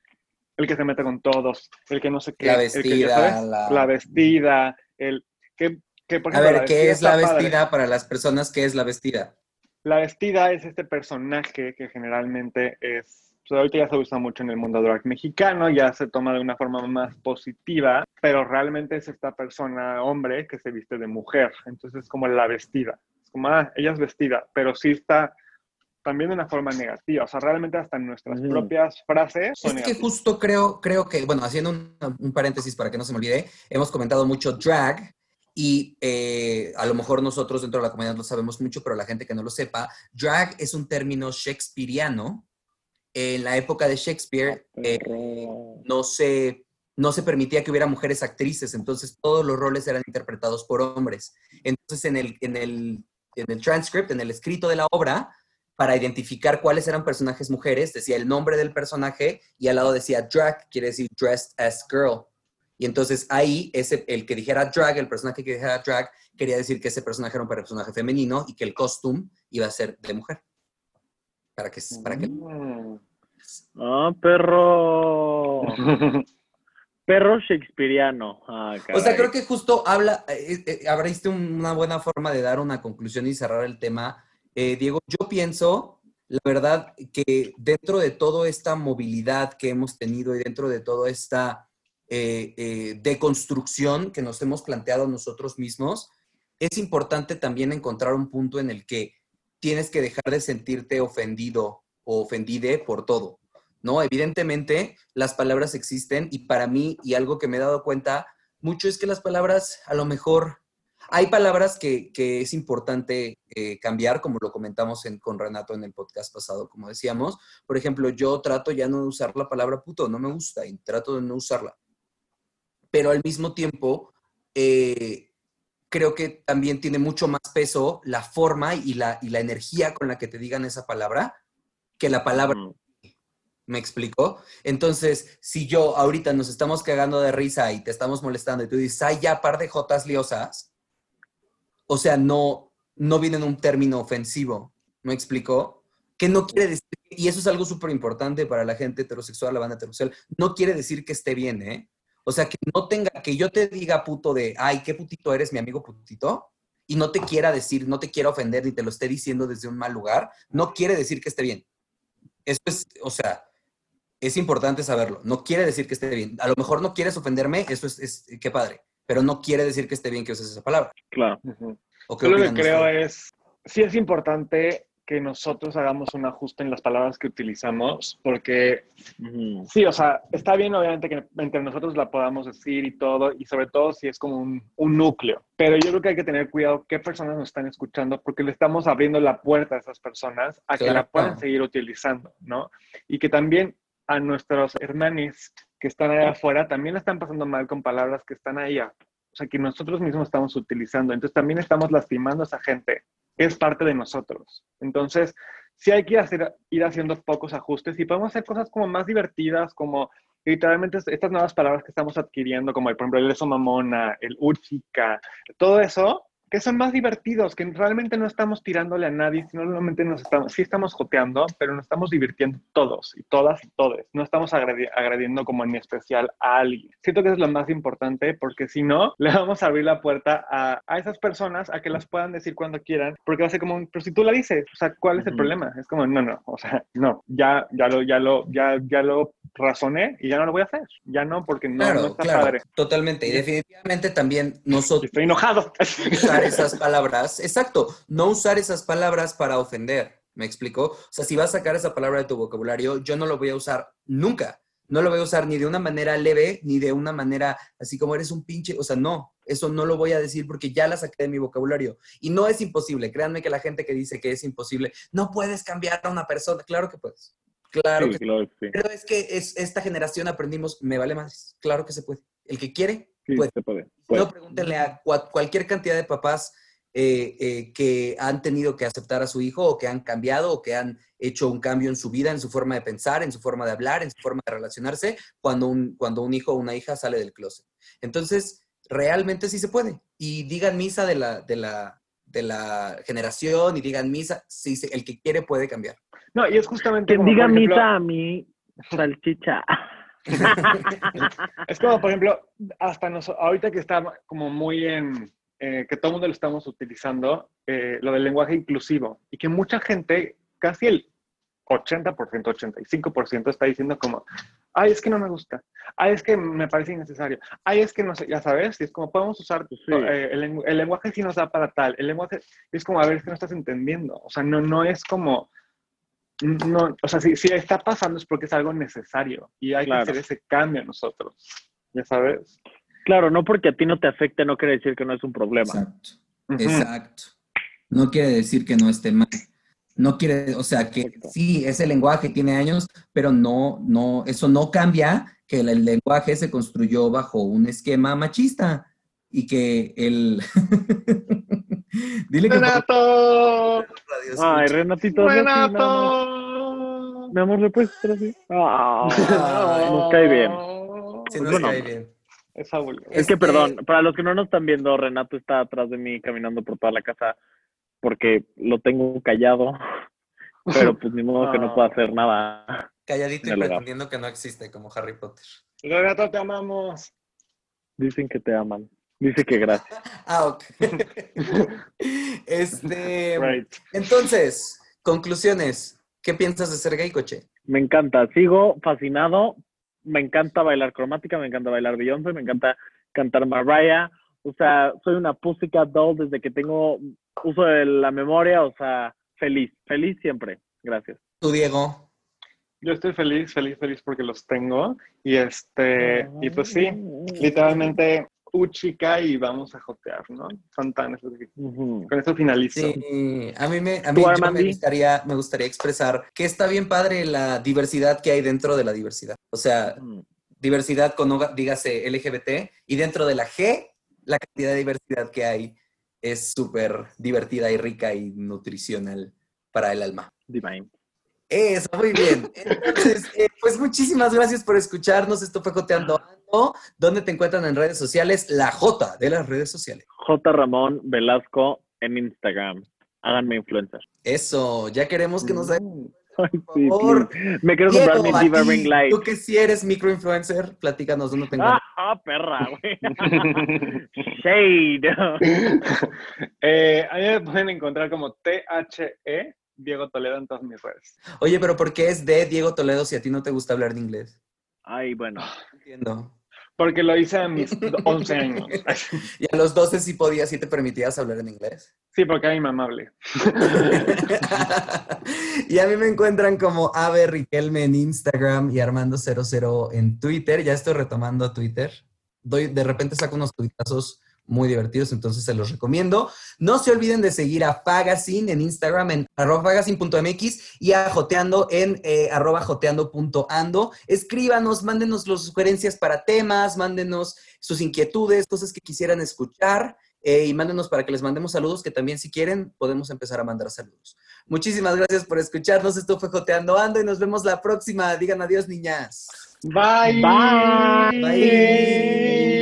el que se mete con todos, el que no sé qué. La el que, ya vestida, sabes, la- la vestida, el que, que por A ver, ¿qué es la padre. vestida para las personas? ¿Qué es la vestida? La vestida es este personaje que generalmente es, pues ahorita ya se usa mucho en el mundo drag mexicano, ya se toma de una forma más positiva, pero realmente es esta persona, hombre, que se viste de mujer. Entonces es como la vestida. Es como, ah, ella es vestida, pero sí está también de una forma negativa. O sea, realmente hasta en nuestras propias frases son Es que negativas. justo creo, creo que, bueno, haciendo un, un paréntesis para que no se me olvide, hemos comentado mucho drag Y eh, a lo mejor nosotros dentro de la comunidad lo sabemos mucho, pero la gente que no lo sepa, drag es un término shakespeariano. En la época de Shakespeare eh, no, se, no se permitía que hubiera mujeres actrices, entonces todos los roles eran interpretados por hombres. Entonces en el, en el, en el transcript, en el escrito de la obra, para identificar cuáles eran personajes mujeres, decía el nombre del personaje y al lado decía drag, quiere decir dressed as girl. Y entonces ahí ese, el que dijera drag, el personaje que dijera drag, quería decir que ese personaje era un personaje femenino y que el costume iba a ser de mujer. Para que... Para que... Mm. Ah, perro. perro shakespeariano. Ah, o sea, creo que justo habla, eh, eh, abriste una buena forma de dar una conclusión y cerrar el tema. Eh, Diego, yo pienso, la verdad, que dentro de toda esta movilidad que hemos tenido y dentro de toda esta eh, eh, de construcción que nos hemos planteado nosotros mismos, es importante también encontrar un punto en el que tienes que dejar de sentirte ofendido o ofendide por todo, ¿no? Evidentemente, las palabras existen y para mí, y algo que me he dado cuenta mucho es que las palabras a lo mejor hay palabras que, es importante eh, cambiar, como lo comentamos con Renato en el podcast pasado, como decíamos. Por ejemplo, yo trato ya no de usar la palabra puto, no me gusta y trato de no usarla pero al mismo tiempo eh, creo que también tiene mucho más peso la forma y la, y la energía con la que te digan esa palabra que la palabra. ¿Me explico? Entonces, si yo ahorita nos estamos cagando de risa y te estamos molestando y tú dices, ay, ya par de jotas liosas, o sea, no, no viene en un término ofensivo. ¿Me explico? Que no quiere decir, y eso es algo súper importante para la gente heterosexual, la banda heterosexual, no quiere decir que esté bien, ¿eh? O sea, que no tenga, que yo te diga puto de, ay, qué putito eres, mi amigo putito, y no te quiera decir, no te quiera ofender, ni te lo esté diciendo desde un mal lugar, no quiere decir que esté bien. Eso es, o sea, es importante saberlo. No quiere decir que esté bien. A lo mejor no quieres ofenderme, eso es, es qué padre, pero no quiere decir que esté bien que uses esa palabra. Claro. Yo lo que creo es, sí es importante que nosotros hagamos un ajuste en las palabras que utilizamos, porque sí, o sea, está bien obviamente que entre nosotros la podamos decir y todo, y sobre todo si es como un, un, núcleo, pero yo creo que hay que tener cuidado qué personas nos están escuchando, porque le estamos abriendo la puerta a esas personas a que la puedan seguir utilizando, ¿no? Y que también a nuestros hermanos que están allá afuera también están pasando mal con palabras que están ahí, o sea, que nosotros mismos estamos utilizando, entonces también estamos lastimando a esa gente es parte de nosotros. Entonces, sí hay que hacer, ir haciendo pocos ajustes y podemos hacer cosas como más divertidas, como literalmente estas nuevas palabras que estamos adquiriendo, como el, por ejemplo el eso mamona, el urchica, todo eso que son más divertidos, que realmente no estamos tirándole a nadie, sino realmente nos estamos, sí estamos joteando, pero nos estamos divirtiendo todos y todas y todos. No estamos agrediendo como en especial a alguien. Siento que es lo más importante porque si no, le vamos a abrir la puerta a, a esas personas a que las puedan decir cuando quieran, porque va a ser como, pero si tú la dices, o sea, ¿cuál es el problema? Es como, no, no, o sea, no, ya, ya lo, ya lo, ya, ya lo razoné y ya no lo voy a hacer. Ya no, porque no, no está padre. Totalmente. Y definitivamente también nosotros. Estoy enojado. esas palabras, exacto, no usar esas palabras para ofender, ¿me explico? O sea, si vas a sacar esa palabra de tu vocabulario, yo no lo voy a usar nunca. No lo voy a usar ni de una manera leve, ni de una manera así como eres un pinche, o sea, no, eso no lo voy a decir porque ya la saqué de mi vocabulario. Y no es imposible, créanme que la gente que dice que es imposible, no puedes cambiar a una persona, claro que puedes. Claro, que claro sí. Pero es que es, esta generación aprendimos, me vale más, claro que se puede. El que quiere, puede. No, pregúntenle a cualquier cantidad de papás eh, eh, que han tenido que aceptar a su hijo o que han cambiado o que han hecho un cambio en su vida, en su forma de pensar, en su forma de hablar, en su forma de relacionarse, cuando un, cuando un hijo o una hija sale del closet. Entonces, realmente sí se puede. Y digan misa de la, de la, de la generación y digan misa, sí, el que quiere puede cambiar. No, y es justamente... Quien diga misa a mí, salchicha. es como, por ejemplo, hasta ahorita que está como muy en, eh, que todo el mundo lo estamos utilizando, eh, lo del lenguaje inclusivo, y que mucha gente, casi el 80%, 85% está diciendo como, ay, es que no me gusta, ay, es que me parece innecesario, ay, es que no sé, ya sabes, y es como podemos usar, eh, el, el, lenguaje sí nos da para tal, el lenguaje es como, a ver, es que no estás entendiendo, o sea, no, no es como no, o sea, si, si, está pasando es porque es algo necesario y hay que hacer ese cambio nosotros, ya sabes. Claro, no porque a ti no te afecte no quiere decir que no es un problema. Exacto. Exacto. No quiere decir que no esté mal. No quiere, o sea, que Exacto. sí, ese lenguaje tiene años, pero no, no, eso no cambia que el, el lenguaje se construyó bajo un esquema machista y que el... Dile que... ¡Renato! Ay. Renatito. ¡Renato! Mi amor, ¿le puedes hacer así? Ah, nos cae bien. Sí, Pues nos bueno. cae bien. Es que, perdón, para los que no nos están viendo, Renato está atrás de mí caminando por toda la casa porque lo tengo callado, pero pues ni modo que no pueda hacer nada. Calladito y pretendiendo que no existe como Harry Potter. Renato, te amamos. Dicen que te aman. Dice que gracias. Ah, ok. este, Right. entonces, conclusiones. ¿Qué piensas de ser gay, coche? Me encanta, sigo fascinado. Me encanta bailar cromática, me encanta bailar Beyoncé, me encanta cantar Mariah. O sea, soy una Pussycat Doll desde que tengo uso de la memoria. O sea, feliz, feliz siempre. Gracias. Tú, Diego. Yo estoy feliz, feliz, feliz porque los tengo. Y este, y pues sí, literalmente chica y vamos a jotear, ¿no? Son tan. Con eso finalizo. Sí, a mí me, a ¿Tú, mí yo me gustaría, me gustaría expresar que está bien padre la diversidad que hay dentro de la diversidad. O sea, Mm. diversidad con, dígase, LGBT, y dentro de la G, la cantidad de diversidad que hay es súper divertida y rica y nutricional para el alma. Divine. Eso, muy bien. Entonces, eh, pues muchísimas gracias por escucharnos. Esto fue Joteando Ando. ¿Dónde te encuentran en redes sociales? La J de las redes sociales. J. Ramón Velasco en Instagram. Háganme influencer. Eso, ya queremos que nos hagan Mm. Ay, sí, favor. Me quiero Diego, comprar mi Diva ti, Ring Light. Tú que sí eres microinfluencer, platícanos dónde te Ah, encuentras. ah, perra, güey. Shade. Eh, a mí me pueden encontrar como THE Diego Toledo en todas mis redes. Oye, pero ¿por qué es de Diego Toledo si a ti no te gusta hablar de inglés? Ay, bueno. Entiendo. Porque lo hice a mis 11 años. Y a los 12 sí podías, sí te permitías hablar en inglés. Sí, porque era inmamable. y a mí me encuentran como Ave Riquelme en Instagram y Armando00 en Twitter. Ya estoy retomando Twitter. Doy, de repente saco unos tuitazos muy divertidos, entonces se los recomiendo. No se olviden de seguir a Fagazine en Instagram en arroba fagazine.mx y a Joteando en eh, arroba joteando.ando. Escríbanos, mándenos las sugerencias para temas, mándenos sus inquietudes, cosas que quisieran escuchar. eh, y mándenos para que les mandemos saludos, que también si quieren podemos empezar a mandar saludos. Muchísimas gracias por escucharnos. Esto fue Joteando Ando y nos vemos la próxima. Digan adiós, niñas. Bye. Bye. Bye.